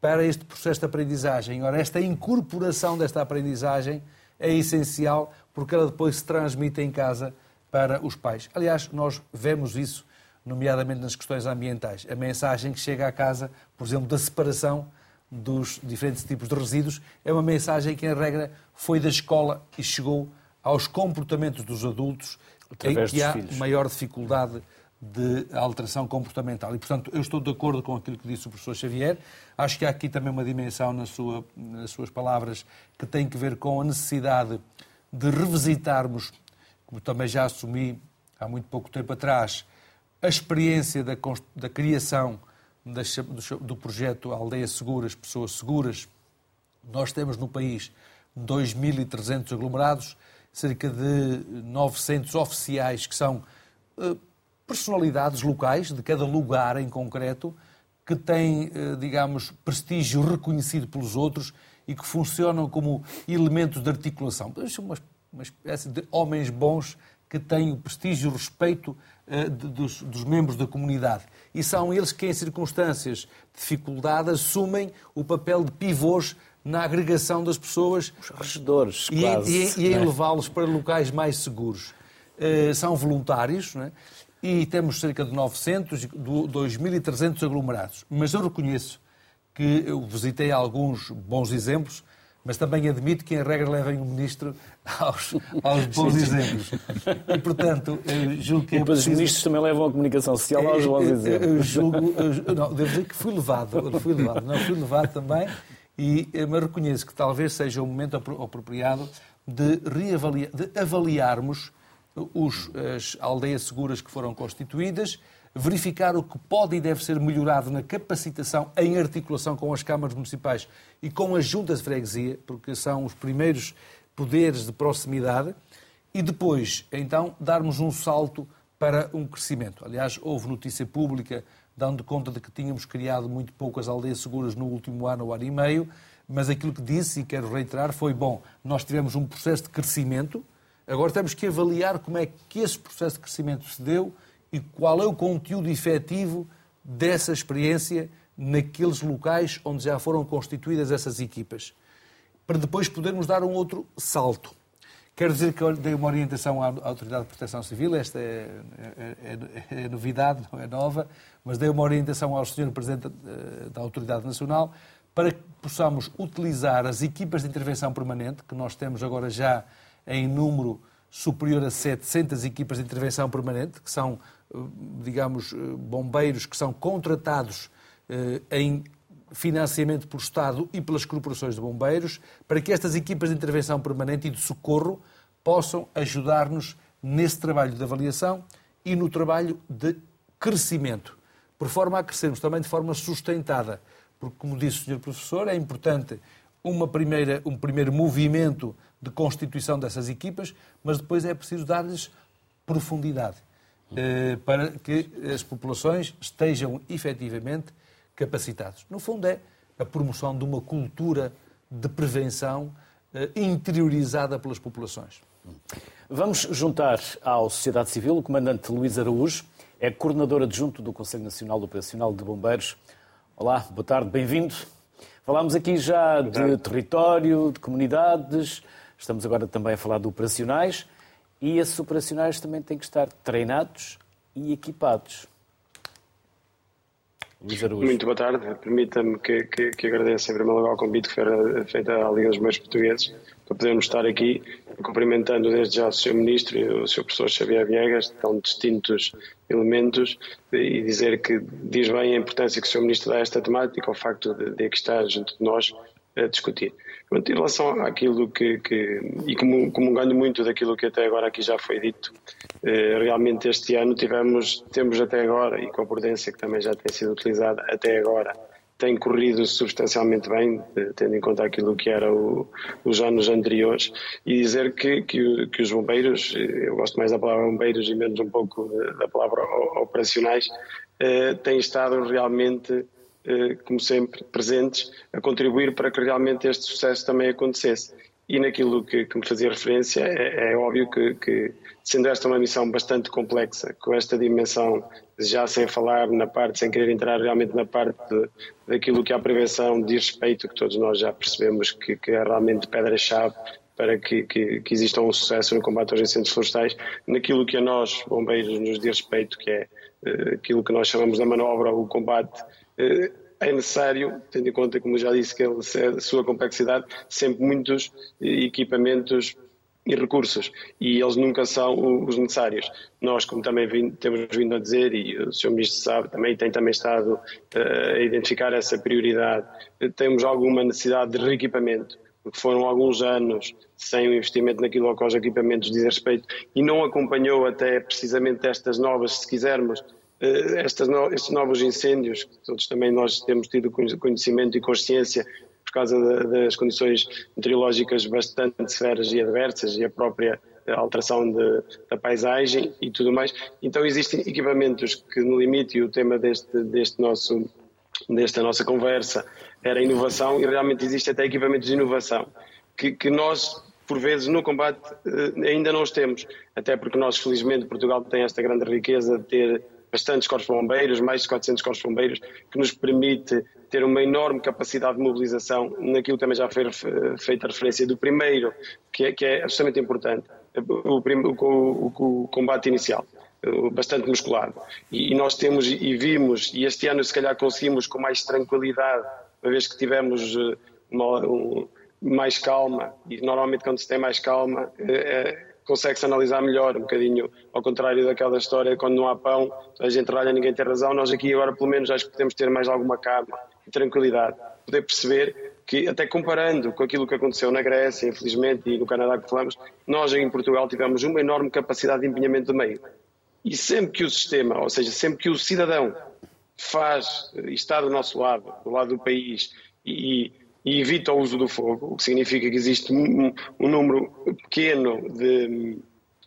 para este processo de aprendizagem. Ora, esta incorporação desta aprendizagem é essencial porque ela depois se transmite em casa para os pais. Aliás, nós vemos isso, nomeadamente nas questões ambientais. A mensagem que chega à casa, por exemplo, da separação dos diferentes tipos de resíduos, é uma mensagem que, em regra, foi da escola e chegou aos comportamentos dos adultos, Através em que há filhos. maior dificuldade de alteração comportamental. E, portanto, eu estou de acordo com aquilo que disse o professor Xavier. Acho que há aqui também uma dimensão na sua, nas suas palavras que tem que ver com a necessidade de revisitarmos, como também já assumi há muito pouco tempo atrás, a experiência da, da criação das, do, do projeto Aldeias Seguras, Pessoas Seguras. Nós temos no país 2.300 aglomerados, cerca de 900 oficiais que são eh, personalidades locais de cada lugar em concreto que têm, eh, digamos, prestígio reconhecido pelos outros e que funcionam como elementos de articulação. São uma espécie de homens bons que têm o prestígio e o respeito uh, de, dos, dos, membros da comunidade. E são eles que, em circunstâncias de dificuldade, assumem o papel de pivôs na agregação das pessoas. Os regedores, e, quase. E, e em é? levá-los para locais mais seguros. Uh, são voluntários, não é? e temos cerca de 900, 2.300 aglomerados. Mas eu reconheço que eu visitei alguns bons exemplos, mas também admito que, em regra, levem o Ministro aos, aos bons exemplos. E, portanto, julgo que é e depois preciso... os ministros também levam a comunicação social aos bons exemplos. Eu julgo, eu, não, devo dizer que fui levado, fui levado, não, fui levado também, e, eh, mas reconheço que talvez seja o momento apropriado de, reavaliar, de avaliarmos os, as aldeias seguras que foram constituídas, verificar o que pode e deve ser melhorado na capacitação em articulação com as câmaras municipais e com as juntas de freguesia, porque são os primeiros poderes de proximidade, e depois, então, darmos um salto para um crescimento. Aliás, houve notícia pública dando conta de que tínhamos criado muito poucas aldeias seguras no último ano ou ano e meio, mas aquilo que disse, e quero reiterar, foi bom, nós tivemos um processo de crescimento, agora temos que avaliar como é que esse processo de crescimento se deu e qual é o conteúdo efetivo dessa experiência naqueles locais onde já foram constituídas essas equipas, para depois podermos dar um outro salto. Quero dizer que eu dei uma orientação à Autoridade de Proteção Civil, esta é, é, é, é novidade, não é nova, mas dei uma orientação ao Sr. Presidente eh, da Autoridade Nacional para que possamos utilizar as equipas de intervenção permanente, que nós temos agora já em número superior a 700 equipas de intervenção permanente, que são digamos, eh, bombeiros que são contratados eh, em financiamento pelo Estado e pelas corporações de bombeiros, para que estas equipas de intervenção permanente e de socorro possam ajudar-nos nesse trabalho de avaliação e no trabalho de crescimento, por forma a crescermos também de forma sustentada. Porque, como disse o Sr. Professor, é importante uma primeira, um primeiro movimento de constituição dessas equipas, mas depois é preciso dar-lhes profundidade. Eh, para que as populações estejam efetivamente capacitadas. No fundo, é a promoção de uma cultura de prevenção eh, interiorizada pelas populações. Vamos juntar à Sociedade Civil o comandante Luís Araújo, é coordenador adjunto do Conselho Nacional Operacional de Bombeiros. Olá, boa tarde, bem-vindo. Falámos aqui já de território, de comunidades, estamos agora também a falar de operacionais. E esses operacionais também têm que estar treinados e equipados. Muito boa tarde. Permita-me que, que, que agradeça em primeiro lugar o convite que foi feito à Liga dos Meios Portugueses para podermos estar aqui, cumprimentando desde já o Sr. Ministro e o Sr. Professor Xavier Viegas, tão distintos elementos, e dizer que diz bem a importância que o Sr. Ministro dá a esta temática, o facto de, de aqui estar junto de nós a discutir. Em relação àquilo que, que e como, comungando muito daquilo que até agora aqui já foi dito, eh, realmente este ano tivemos, temos até agora, e com a prudência que também já tem sido utilizada até agora, tem corrido substancialmente bem, eh, tendo em conta aquilo que era os anos anteriores, e dizer que, que, que, os bombeiros, eh, eu gosto mais da palavra bombeiros e menos um pouco da palavra operacionais, têm estado realmente como sempre, presentes a contribuir para que realmente este sucesso também acontecesse. E naquilo que, que me fazia referência, é, é óbvio que, que, sendo esta uma missão bastante complexa, com esta dimensão, já sem falar na parte, sem querer entrar realmente na parte de, daquilo que é a prevenção de respeito, que todos nós já percebemos que, que é realmente pedra-chave para que, que, que, exista um sucesso no combate aos incêndios florestais, naquilo que a nós, bombeiros, nos diz respeito, que é uh, aquilo que nós chamamos da manobra, o combate eh, é necessário, tendo em conta, como já disse, que a sua complexidade, sempre muitos equipamentos e recursos, e eles nunca são os necessários. Nós, como também temos vindo a dizer, e o Sr. Ministro sabe, também tem também estado uh, a identificar essa prioridade, temos alguma necessidade de reequipamento, porque foram alguns anos sem o investimento naquilo que aos equipamentos diz respeito, e não acompanhou até precisamente estas novas, se quisermos, eh, estas no, estes novos incêndios, que todos também nós temos tido conhecimento e consciência por causa das condições meteorológicas bastante severas e adversas e a própria alteração de, da paisagem e tudo mais. Então existem equipamentos que no limite, e o tema deste, deste nosso, desta nossa conversa era inovação, e realmente existe até equipamentos de inovação, que, que nós por vezes no combate eh, ainda não os temos, até porque nós felizmente Portugal tem esta grande riqueza de ter bastantes corpos bombeiros, mais de 400 corpos bombeiros, que nos permite ter uma enorme capacidade de mobilização naquilo que também já foi feita a referência do primeiro, que é, que é absolutamente importante, o, o, o, o combate inicial bastante musculado. E, e, nós temos e vimos, e este ano se calhar conseguimos com mais tranquilidade, uma vez que tivemos eh, uma, um, mais calma, e normalmente quando se tem mais calma, é, consegue-se analisar melhor, um bocadinho ao contrário daquela história, quando não há pão, a gente ralha, ninguém tem razão, nós aqui agora pelo menos acho que podemos ter mais alguma calma e tranquilidade, poder perceber que até comparando com aquilo que aconteceu na Grécia, infelizmente, e no Canadá que falamos, nós em Portugal tivemos uma enorme capacidade de empenhamento do meio. E sempre que o sistema, ou seja, sempre que o cidadão faz e está do nosso lado, do lado do país, e, e evita o uso do fogo, o que significa que existe um, um número pequeno de,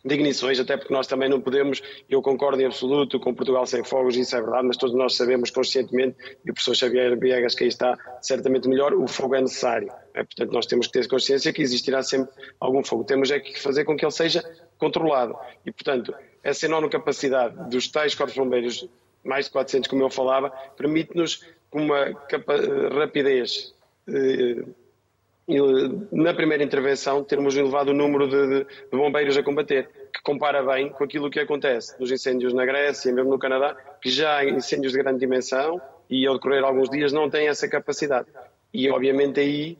de ignições, até porque nós também não podemos, eu concordo em absoluto com Portugal sem fogos, isso é verdade, mas todos nós sabemos conscientemente, e o professor Xavier Viegas, que aí está certamente melhor, o fogo é necessário. É? Portanto, nós temos que ter consciência que existirá sempre algum fogo. Temos é que fazer com que ele seja controlado. E, portanto, essa enorme capacidade dos tais corpos bombeiros, mais de 400, como eu falava, permite-nos, com uma rapidez eh, na primeira intervenção, termos elevado o número de, de, bombeiros a combater, que compara bem com aquilo que acontece nos incêndios na Grécia, mesmo no Canadá, que já há incêndios de grande dimensão e ao decorrer alguns dias não têm essa capacidade. E obviamente aí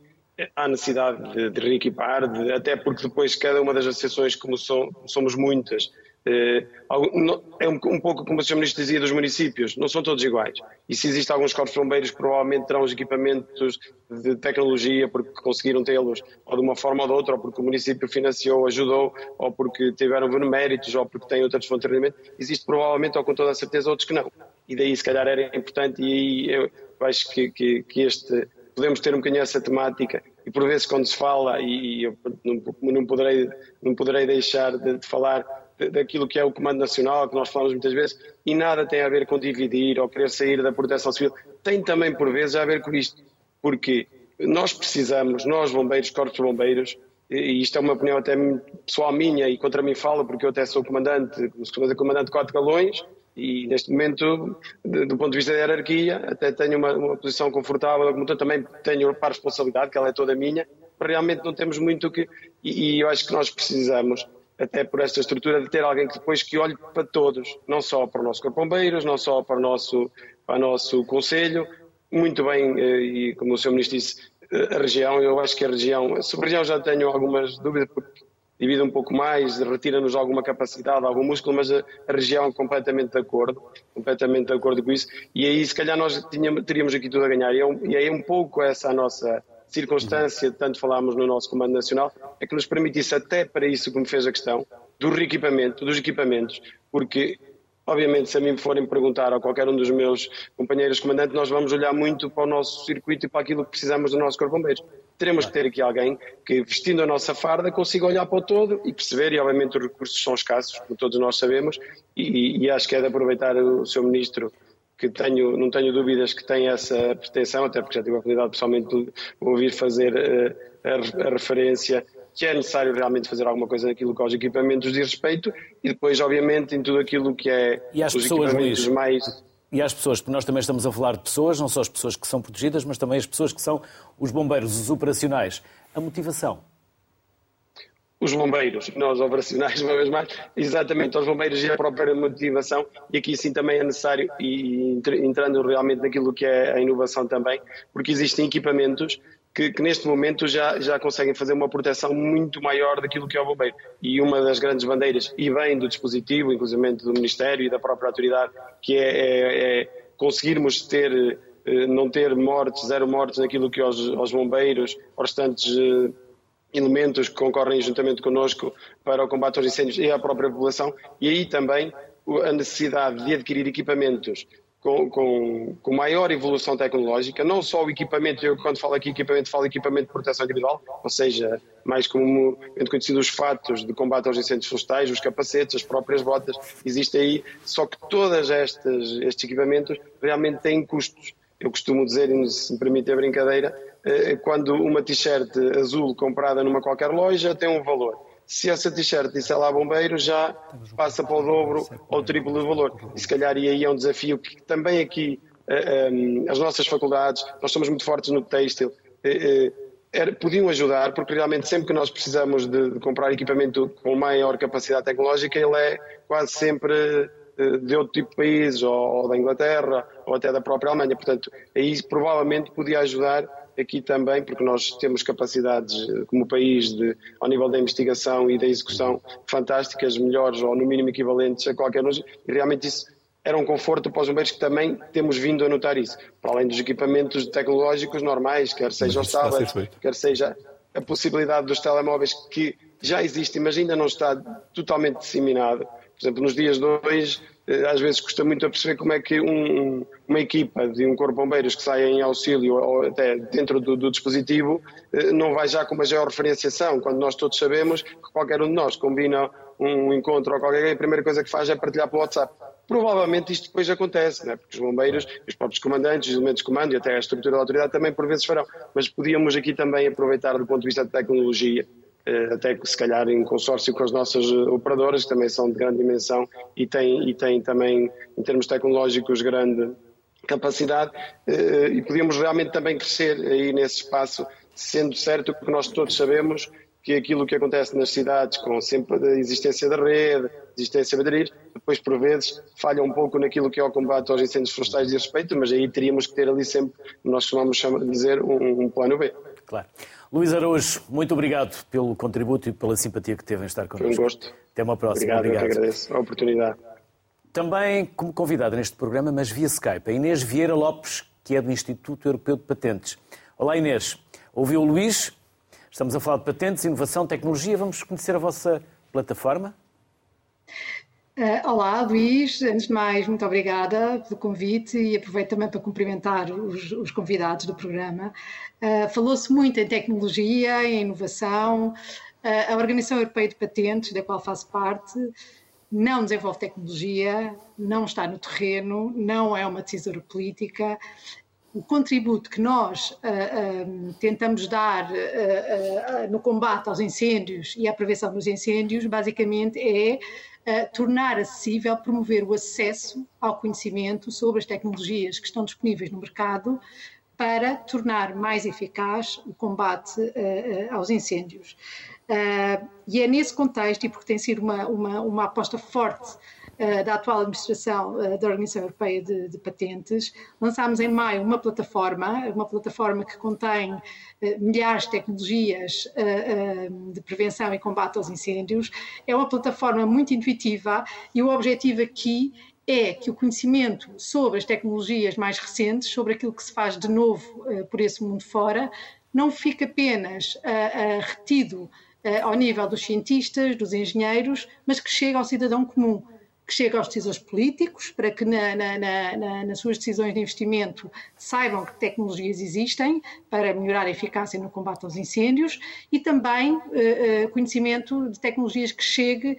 há necessidade de, de reequipar, de, até porque depois cada uma das associações, como são, somos muitas, eh, é um, pouco como o Sr. Ministro dizia dos municípios, não são todos iguais. E se existem alguns corpos bombeiros, provavelmente terão os equipamentos de tecnologia porque conseguiram tê-los, ou de uma forma ou de outra, ou porque o município financiou, ajudou, ou porque tiveram beneméritos, ou porque têm outras fontes de rendimento. Existe provavelmente, ou com toda a certeza, outros que não. E daí, se calhar, era importante, e eu acho que, que, que este podemos ter um bocadinho essa temática e por vezes quando se fala e eu não, não poderei não poderei deixar de, de falar daquilo que é o Comando Nacional, que nós falamos muitas vezes, e nada tem a ver com dividir ou querer sair da proteção civil. Tem também, por vezes, a ver com isto. Porque nós precisamos, nós bombeiros, corpos de bombeiros, e isto é uma opinião até pessoal minha e contra mim falo, porque eu até sou comandante, sou comandante de quatro galões, e neste momento, do ponto de vista da hierarquia, até tenho uma, uma posição confortável, como também tenho para a responsabilidade, que ela é toda minha, realmente não temos muito o que. E, e eu acho que nós precisamos até por esta estrutura, de ter alguém que depois que olhe para todos, não só para o nosso Corpo Bombeiros, não só para o nosso, para o nosso Conselho, muito bem, eh, e como o Sr. Ministro disse, eh, a região, eu acho que a região, sobre a região já tenho algumas dúvidas, porque divide um pouco mais, retira-nos alguma capacidade, algum músculo, mas a, a, região completamente de acordo, completamente de acordo com isso, e aí se calhar nós tínhamos, teríamos aqui tudo a ganhar, e é um, e é um pouco essa a nossa circunstância, tanto falámos no nosso Comando Nacional, é que nos permitisse até para isso que me fez a questão, do reequipamento, dos equipamentos, porque Obviamente, se a mim forem perguntar a qualquer um dos meus companheiros comandantes, nós vamos olhar muito para o nosso circuito e para aquilo que precisamos do nosso Corpo Bombeiros. Teremos que ter aqui alguém que, vestindo a nossa farda, consiga olhar para o todo e perceber, e obviamente os recursos são escassos, como todos nós sabemos, e, e acho que é de aproveitar o Sr. Ministro que tenho, não tenho dúvidas que tem essa pretensão, até porque já tive a oportunidade pessoalmente de ouvir fazer uh, a, a, referência que é necessário realmente fazer alguma coisa naquilo que aos equipamentos diz respeito e depois, obviamente, em tudo aquilo que é e os pessoas, equipamentos Luís, mais... E às pessoas, porque nós também estamos a falar de pessoas, não só as pessoas que são protegidas, mas também as pessoas que são os bombeiros, os operacionais. A motivação os bombeiros, nós operacionais, uma vez mais, exatamente, os bombeiros e a própria motivação, e aqui sim também é necessário, e entrando realmente naquilo que é a inovação também, porque existem equipamentos que, que, neste momento já, já conseguem fazer uma proteção muito maior daquilo que é o bombeiro. E uma das grandes bandeiras, e bem do dispositivo, inclusive do Ministério e da própria autoridade, que é, é, é conseguirmos ter, eh, não ter mortes, zero mortes naquilo que aos, aos bombeiros, aos restantes eh, elementos que concorrem juntamente connosco para o combate aos incêndios e à própria população, e aí também a necessidade de adquirir equipamentos com, com, com, maior evolução tecnológica, não só o equipamento, eu quando falo aqui equipamento, falo equipamento de proteção individual, ou seja, mais comumente conhecido os fatos de combate aos incêndios florestais, os capacetes, as próprias botas, existe aí, só que todos estes equipamentos realmente têm custos. Eu costumo dizer, e se me permite a brincadeira, quando uma t-shirt azul comprada numa qualquer loja tem um valor. Se essa t-shirt disser lá bombeiro, já passa para o dobro ou o triplo de valor. E se calhar e aí é um desafio que também aqui eh, eh, as nossas faculdades, nós somos muito fortes no têxtil, podiam ajudar, porque realmente sempre que nós precisamos de, comprar equipamento com maior capacidade tecnológica, ele é quase sempre de outro tipo de países, ou da Inglaterra, ou até da própria Alemanha. Portanto, aí provavelmente podia ajudar aqui também, porque nós temos capacidades como país de, ao nível da investigação e da execução fantásticas, melhores ou no mínimo equivalentes a qualquer um, e realmente isso era um conforto para os bombeiros que também temos vindo a notar isso. Para além dos equipamentos tecnológicos normais, quer seja os tablets, quer seja a possibilidade dos telemóveis que já existe, mas ainda não está totalmente disseminado. Por exemplo, nos dias de hoje, eh, às vezes custa muito a perceber como é que um, uma equipa de um corpo de bombeiros que sai em auxílio ou até dentro do, do, dispositivo eh, não vai já com uma georreferenciação, quando nós todos sabemos que qualquer um de nós combina um encontro ou qualquer coisa, a primeira coisa que faz é partilhar pelo WhatsApp. Provavelmente isto depois acontece, né? porque os bombeiros, os próprios comandantes, os elementos de comando e até a estrutura da autoridade também por vezes farão. Mas podíamos aqui também aproveitar do ponto de vista da tecnologia, eh, até se calhar em consórcio com as nossas eh, operadoras, que também são de grande dimensão e têm, e têm também, em termos tecnológicos, grande capacidade, eh, e podíamos realmente também crescer aí nesse espaço, sendo certo que nós todos sabemos que aquilo que acontece nas cidades, com sempre a existência da rede, existência de badarias, depois por vezes falha um pouco naquilo que é o combate aos incêndios florestais de respeito, mas aí teríamos que ter ali sempre, nós chamamos dizer, um, um plano B. Claro. Luís Araújo, muito obrigado pelo contributo e pela simpatia que teve em estar connosco. Foi um gosto. Até uma próxima. Obrigado, obrigado. eu que agradeço a oportunidade. Também como convidada neste programa, mas via Skype, a Inês Vieira Lopes, que é do Instituto Europeu de Patentes. Olá Inês, ouviu o Luís? Estamos a falar de patentes, inovação, tecnologia. Vamos conhecer a vossa plataforma? Uh, olá, Luís. Antes de mais, muito obrigada pelo convite e aproveito também para cumprimentar os, os convidados do programa. Uh, Falou-se muito em tecnologia, em inovação. Uh, a Organização Europeia de Patentes, da qual faço parte, não desenvolve tecnologia, não está no terreno, não é uma decisora política o contributo que nós tentamos dar no combate aos incêndios e à prevenção dos incêndios, basicamente é tornar acessível, promover o acesso ao conhecimento sobre as tecnologias que estão disponíveis no mercado para tornar mais eficaz o combate aos incêndios. e é nesse contexto, e porque tem sido uma, uma, uma aposta forte da atual administração uh, da Organização Europeia de, de, Patentes. Lançámos em maio uma plataforma, uma plataforma que contém uh, milhares de tecnologias de prevenção e combate aos incêndios. É uma plataforma muito intuitiva e o objetivo aqui é que o conhecimento sobre as tecnologias mais recentes, sobre aquilo que se faz de novo por esse mundo fora, não fique apenas retido ao nível dos cientistas, dos engenheiros, mas que chegue ao cidadão comum que chegue aos decisores políticos para que na, na, na, nas suas decisões de investimento saibam que tecnologias existem para melhorar a eficácia no combate aos incêndios e também uh, conhecimento de tecnologias que chegue uh,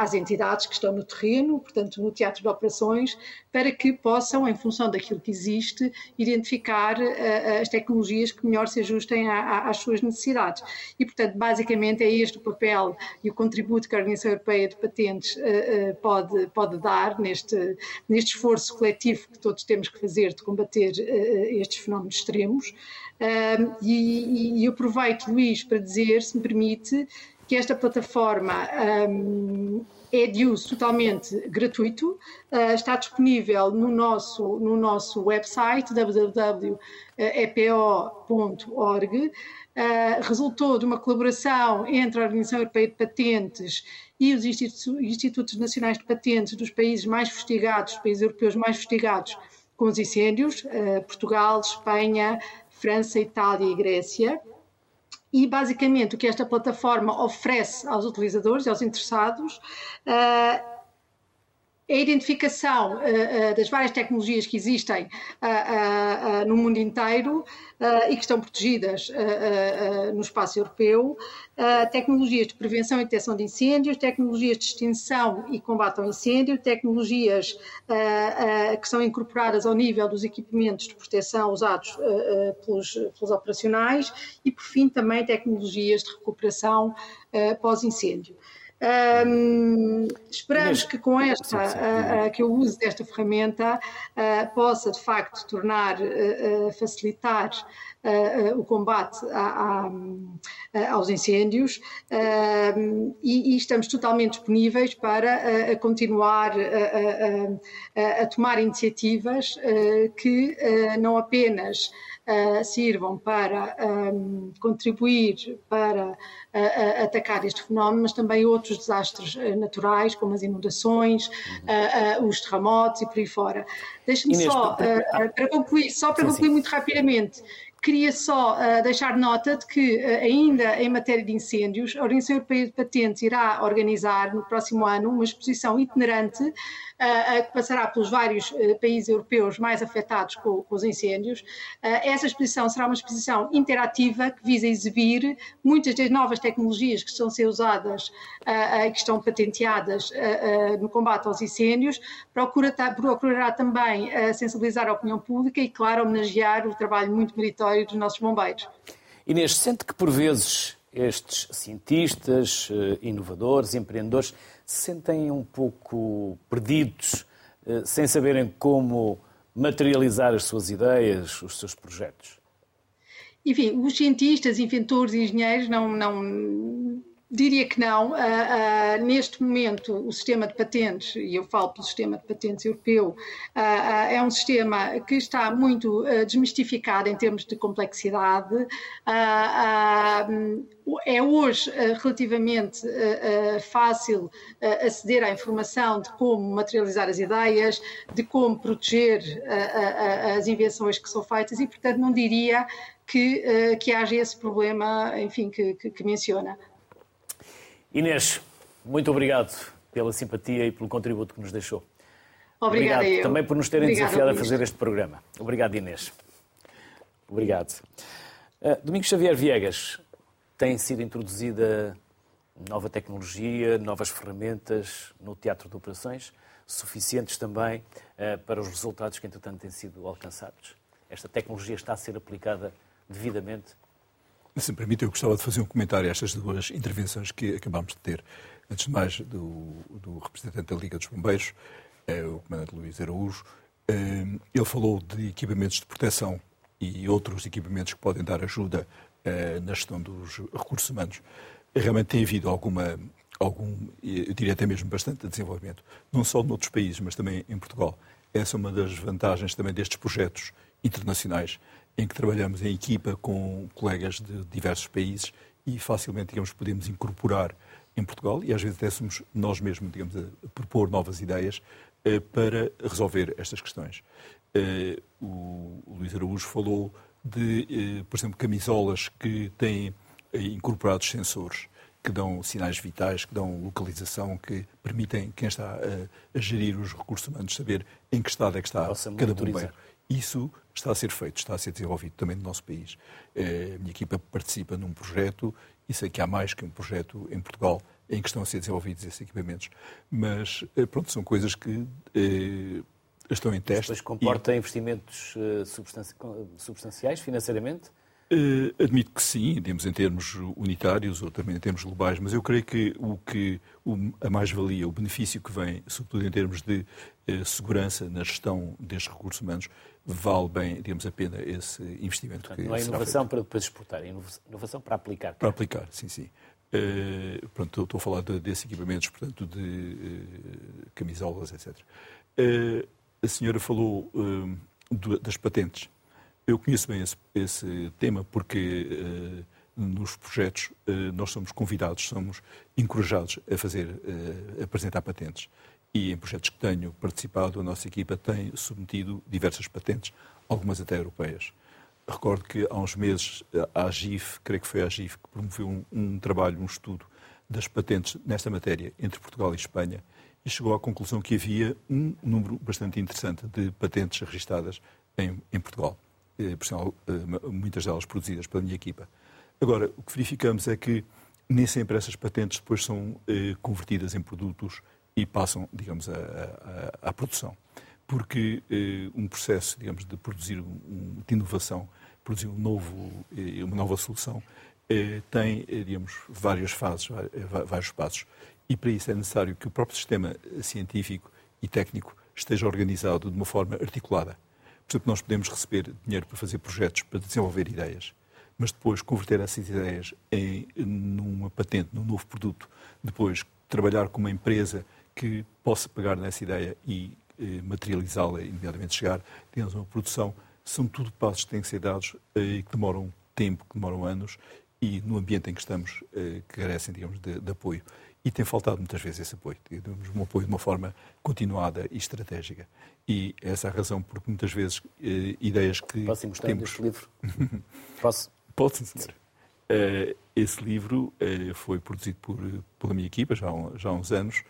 às entidades que estão no terreno, portanto no teatro de operações, para que possam, em função daquilo que existe, identificar as tecnologias que melhor se ajustem a, a, às suas necessidades. E, portanto, basicamente é este o papel e o contributo que a Organização Europeia de Patentes uh, pode, pode dar neste, neste esforço coletivo que todos temos que fazer de combater estes fenómenos extremos. e, e eu aproveito, Luís, para dizer, se me permite, que esta plataforma um, é de uso totalmente gratuito, uh, está disponível no nosso, no nosso website www.epo.org. Uh, resultou de uma colaboração entre a Organização Europeia de Patentes e os Institutos Nacionais de Patentes dos países mais fustigados, os países europeus mais fustigados com os incêndios, uh, Portugal, Espanha, França, Itália e Grécia. E basicamente o que esta plataforma oferece aos utilizadores e aos interessados uh, a identificação uh, uh, das várias tecnologias que existem uh, no mundo inteiro e que estão protegidas no espaço europeu, tecnologias de prevenção e detecção de incêndios, tecnologias de extinção e combate ao incêndio, tecnologias que são incorporadas ao nível dos equipamentos de proteção usados pelos, pelos operacionais e, por fim, também tecnologias de recuperação pós-incêndio. Um, esperamos que com esta, uh, uh, que o uso desta ferramenta uh, possa de facto tornar, facilitar o combate a, a, aos incêndios e, e, estamos totalmente disponíveis para continuar a, a, tomar iniciativas que não apenas sirvam para contribuir para atacar este fenómeno, mas também outros desastres naturais, como as inundações, uhum. os terremotos e por aí fora. Deixe-me só, para concluir, só para concluir muito rapidamente, Queria só uh, deixar nota de que, uh, ainda em matéria de incêndios, a Organização Europeia de Patentes irá organizar no próximo ano uma exposição itinerante que passará pelos vários países europeus mais afetados com, com os incêndios. essa exposição será uma exposição interativa que visa exibir muitas das novas tecnologias que estão a ser usadas e que estão patenteadas no combate aos incêndios. Procura, procurará também sensibilizar a opinião pública e, claro, homenagear o trabalho muito meritório dos nossos bombeiros. Inês, sente que por vezes estes cientistas, eh, inovadores, empreendedores se sentem um pouco perdidos, eh, sem saberem como materializar as suas ideias, os seus projetos? Enfim, os cientistas, inventores engenheiros não, não, Diria que não. Uh, uh, neste momento, o sistema de patentes, e eu falo pelo sistema de patentes europeu, uh, é um sistema que está muito desmistificado em termos de complexidade. é hoje relativamente fácil aceder à informação de como materializar as ideias, de como proteger as invenções que são feitas, e, portanto, não diria que, que haja esse problema, enfim, que, que, que menciona. Inês, muito obrigado pela simpatia e pelo contributo que nos deixou. Obrigada obrigado também por nos terem Obrigada, desafiado a fazer este programa. Obrigado, Inês. Obrigado. Uh, Domingos Xavier Viegas, tem sido introduzida nova tecnologia, novas ferramentas no teatro de operações, suficientes também uh, para os resultados que, entretanto, têm sido alcançados. Esta tecnologia está a ser aplicada devidamente se me permite, eu gostava de fazer um comentário a estas duas intervenções que acabámos de ter. Antes de mais, do, do representante da Liga dos Bombeiros, é, o comandante Luís Araújo. É, ele falou de equipamentos de proteção e outros equipamentos que podem dar ajuda é, na gestão dos recursos humanos. Realmente tem havido alguma, algum, eu diria até mesmo bastante desenvolvimento, não só noutros países, mas também em Portugal. Essa é uma das vantagens também destes projetos internacionais em que trabalhamos em equipa com colegas de diversos países e facilmente, digamos, podemos incorporar em Portugal e às vezes até somos nós mesmos, digamos, a propor novas ideias eh, para resolver estas questões. Eh, o Luís Araújo falou de, eh, por exemplo, camisolas que têm incorporados sensores que dão sinais vitais, que dão localização, que permitem quem está a, a gerir os recursos humanos saber em que estado é que está cada bombeiro. Isso está a ser feito, está a ser desenvolvido também no nosso país. Eh, a minha equipa participa num projeto e sei que há mais que um projeto em Portugal em que estão a ser desenvolvidos esses equipamentos. Mas, eh, pronto, são coisas que eh, estão em teste. Mas comporta e... investimentos substanciais financeiramente? Uh, admito que sim, digamos, em termos unitários ou também em termos globais, mas eu creio que o que a mais-valia, o benefício que vem, sobretudo em termos de uh, segurança na gestão destes recursos humanos, vale bem, digamos, a pena esse investimento. Portanto, que não é inovação para depois exportar, é inovação para aplicar. Para aplicar, sim, sim. Uh, pronto, estou a falar de, desses equipamentos, portanto, de camisolas, etc. a senhora falou das patentes. Eu conheço bem esse, esse tema porque uh, nos projetos uh, nós somos convidados, somos encorajados a fazer, uh, a apresentar patentes. E em projetos que tenho participado, a nossa equipa tem submetido diversas patentes, algumas até europeias. Recordo que há uns meses a AGIF, creio que foi a AGIF, que promoveu um, um trabalho, um estudo das patentes nesta matéria entre Portugal e Espanha e chegou à conclusão que havia um número bastante interessante de patentes registadas em, em Portugal. Eh, por sinal, eh, muitas delas produzidas pela minha equipa. Agora, o que verificamos é que nem sempre essas patentes depois são eh, convertidas em produtos e passam, digamos, à, produção. Porque um processo, digamos, de produzir, um, de inovação, produzir um novo, uma nova solução, tem, digamos, várias fases, vários passos. E para isso é necessário que o próprio sistema científico e técnico esteja organizado de uma forma articulada. Por exemplo, nós podemos receber dinheiro para fazer projetos, para desenvolver ideias, mas depois converter essas ideias em numa patente, num novo produto, depois trabalhar com uma empresa que possa pegar nessa ideia e eh, materializá-la e imediatamente chegar, temos uma produção, são tudo passos que têm que ser dados eh, e que demoram tempo, que demoram anos e no ambiente em que estamos, eh, que carecem, digamos, de, de apoio. E tem faltado muitas vezes esse apoio, digamos, um apoio de uma forma continuada e estratégica. E essa é a razão porque muitas vezes eh, ideias que Posso mostrar temos... este livro? Posso? Pode, sim, senhor. Uh, esse livro uh, foi produzido por, pela minha equipa já, já há uns anos.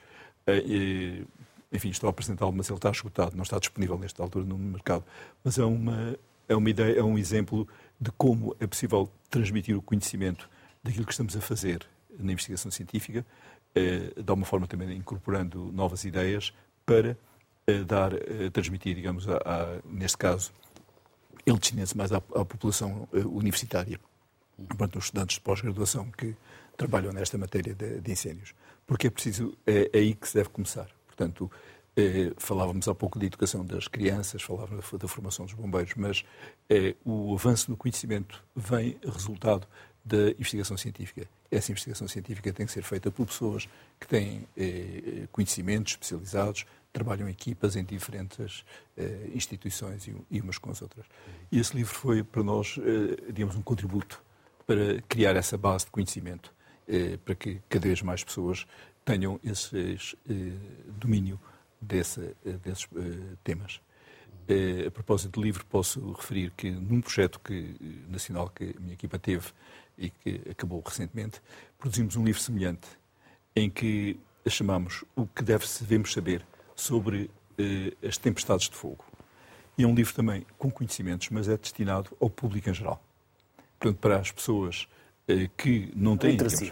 Uh, enfim, estou a apresentá-lo, mas ele está esgotado, não está disponível nesta altura no mercado. Mas é uma, é uma ideia, é um exemplo de como é possível transmitir o conhecimento daquilo que estamos a fazer na investigação científica, de uma forma também incorporando novas ideias para dar, transmitir, digamos, a, a, neste caso, ele destina-se mais à, à população universitária, portanto, os estudantes de pós-graduação que trabalham nesta matéria de, de, incêndios. Porque é preciso, é, é aí que se deve começar. Portanto, eh, falávamos há pouco da educação das crianças, falávamos da, da formação dos bombeiros, mas eh, o avanço no conhecimento vem resultado da investigação científica. Essa investigação científica tem que ser feita por pessoas que têm eh, conhecimentos especializados, trabalham em equipas em diferentes eh, instituições e, e, umas com as outras. E esse livro foi para nós, eh, digamos, um contributo para criar essa base de conhecimento, eh, para que cada vez mais pessoas tenham esse eh, domínio dessa, eh, desses eh, temas. a propósito do livro, posso referir que num projeto que, nacional que a minha equipa teve e que acabou recentemente, produzimos um livro semelhante em que chamamos O que devemos saber sobre eh, as tempestades de fogo. E é um livro também com conhecimentos, mas é destinado ao público em geral. Portanto, para as pessoas eh, que não têm, digamos,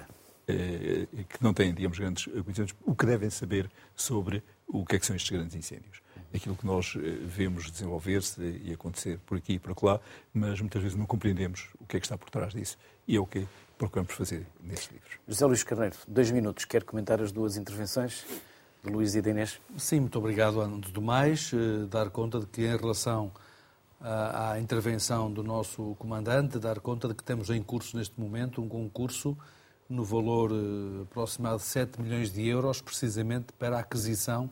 eh, que não têm, digamos, grandes conhecimentos, o que devem saber sobre o que é que são estes grandes incêndios. Aquilo que nós eh, vemos desenvolver-se e acontecer por aqui e por lá, mas muitas vezes não compreendemos o que é que está por trás disso. E é o que procuramos fazer nesses livros. José Luís Carneiro, dois minutos. Quer comentar as duas intervenções? de Luís e de Inês. Sim, muito obrigado. Antes do mais, eh, dar conta de que em relação à, intervenção do nosso comandante, dar conta de que temos em curso neste momento um concurso no valor eh, aproximado de 7 milhões de euros, precisamente para a aquisição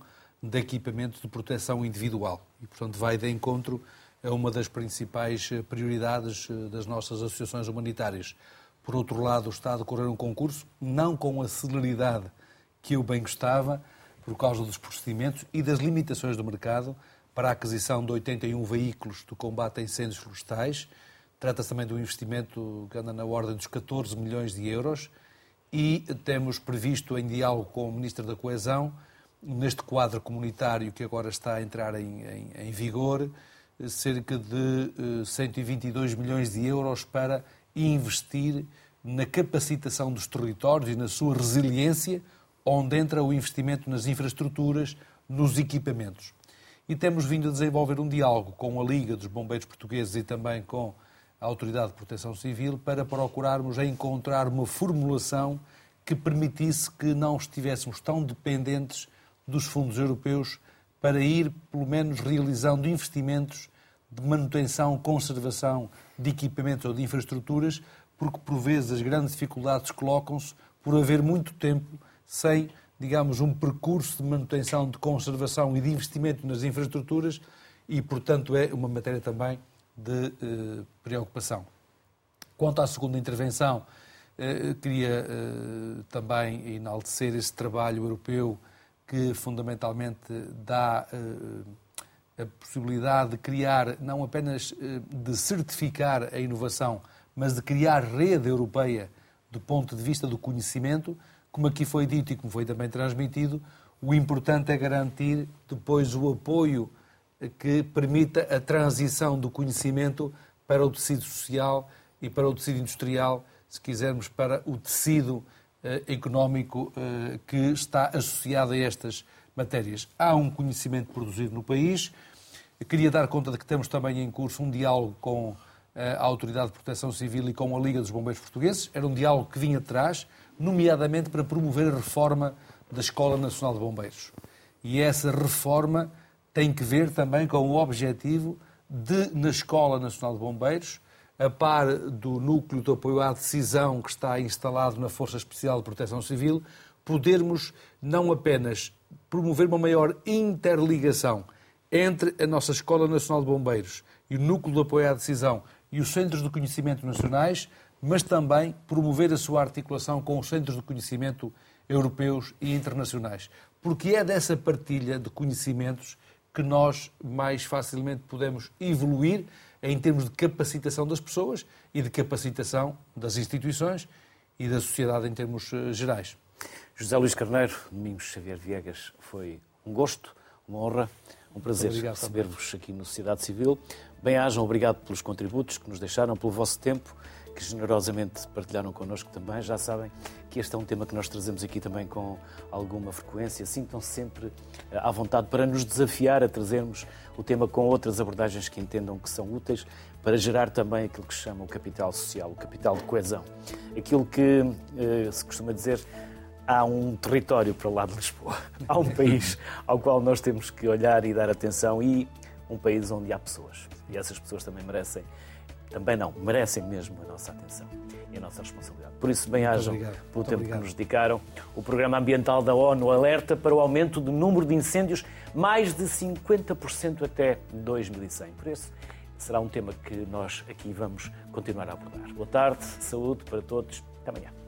de equipamentos de proteção individual. E, portanto, vai de encontro a uma das principais eh, prioridades das nossas associações humanitárias. Por outro lado, está a decorrer um concurso, não com a celeridade que eu bem gostava, por causa dos procedimentos e das limitações do mercado para a aquisição de 81 veículos de combate a incêndios florestais. Trata-se também de um investimento que anda na ordem dos 14 milhões de euros e temos previsto, em diálogo com o Ministro da Coesão, neste quadro comunitário que agora está a entrar em, em, em vigor, cerca de 122 eh, milhões de euros para investir na capacitação dos territórios e na sua resiliência onde entra o investimento nas infraestruturas, nos equipamentos. E temos vindo a desenvolver um diálogo com a Liga dos Bombeiros Portugueses e também com a Autoridade de Proteção Civil para procurarmos encontrar uma formulação que permitisse que não estivéssemos tão dependentes dos fundos europeus para ir, pelo menos, realizando investimentos de manutenção, conservação de equipamentos ou de infraestruturas, porque por vezes as grandes dificuldades colocam-se por haver muito tempo sem, digamos, um percurso de manutenção, de conservação e de investimento nas infraestruturas e, portanto, é uma matéria também de eh, preocupação. Quanto à segunda intervenção, eh, queria eh, também enaltecer esse trabalho europeu que fundamentalmente dá eh, a possibilidade de criar, não apenas eh, de certificar a inovação, mas de criar rede europeia do ponto de vista do conhecimento, como aqui foi dito e como foi também transmitido, o importante é garantir depois o apoio que permita a transição do conhecimento para o tecido social e para o tecido industrial, se quisermos, para o tecido económico eh, que está associado a estas matérias. Há um conhecimento produzido no país. Eu queria dar conta de que temos também em curso um diálogo com a Autoridade de Proteção Civil e com a Liga dos Bombeiros Portugueses. Era um diálogo que vinha atrás, nomeadamente para promover a reforma da Escola Nacional de Bombeiros. E essa reforma tem que ver também com o objetivo de, na Escola Nacional de Bombeiros, a par do núcleo de apoio à decisão que está instalado na Força Especial de Proteção Civil, podermos não apenas promover uma maior interligação entre a nossa Escola Nacional de Bombeiros e o núcleo de apoio à decisão e os centros de conhecimento nacionais, mas também promover a sua articulação com os centros de conhecimento europeus e internacionais. Porque é dessa partilha de conhecimentos que nós mais facilmente podemos evoluir em termos de capacitação das pessoas e de capacitação das instituições e da sociedade em termos eh, gerais. José Luís Carneiro, Domingos Xavier Viegas, foi um gosto, uma honra, um prazer receber-vos aqui no Sociedade Civil. Bem-ajam, obrigado pelos contributos que nos deixaram, pelo vosso tempo que generosamente partilharam connosco também. Já sabem que este é um tema que nós trazemos aqui também com alguma frequência. Sintam-se sempre eh, à vontade para nos desafiar a trazermos o tema com outras abordagens que entendam que são úteis para gerar também aquilo que se chama o capital social, o capital de coesão. Aquilo que eh, se costuma dizer há um território para lá de Lisboa. Há um país ao qual nós temos que olhar e dar atenção e um país onde há pessoas. E essas pessoas também merecem também não, merecem mesmo a nossa atenção e a nossa responsabilidade. Por isso, bem-ajam pelo Muito tempo obrigado. que nos dedicaram. O Programa Ambiental da ONU alerta para o aumento do número de incêndios mais de 50% até 2100. Por isso, será um tema que nós aqui vamos continuar a abordar. Boa tarde, saúde para todos. Até amanhã.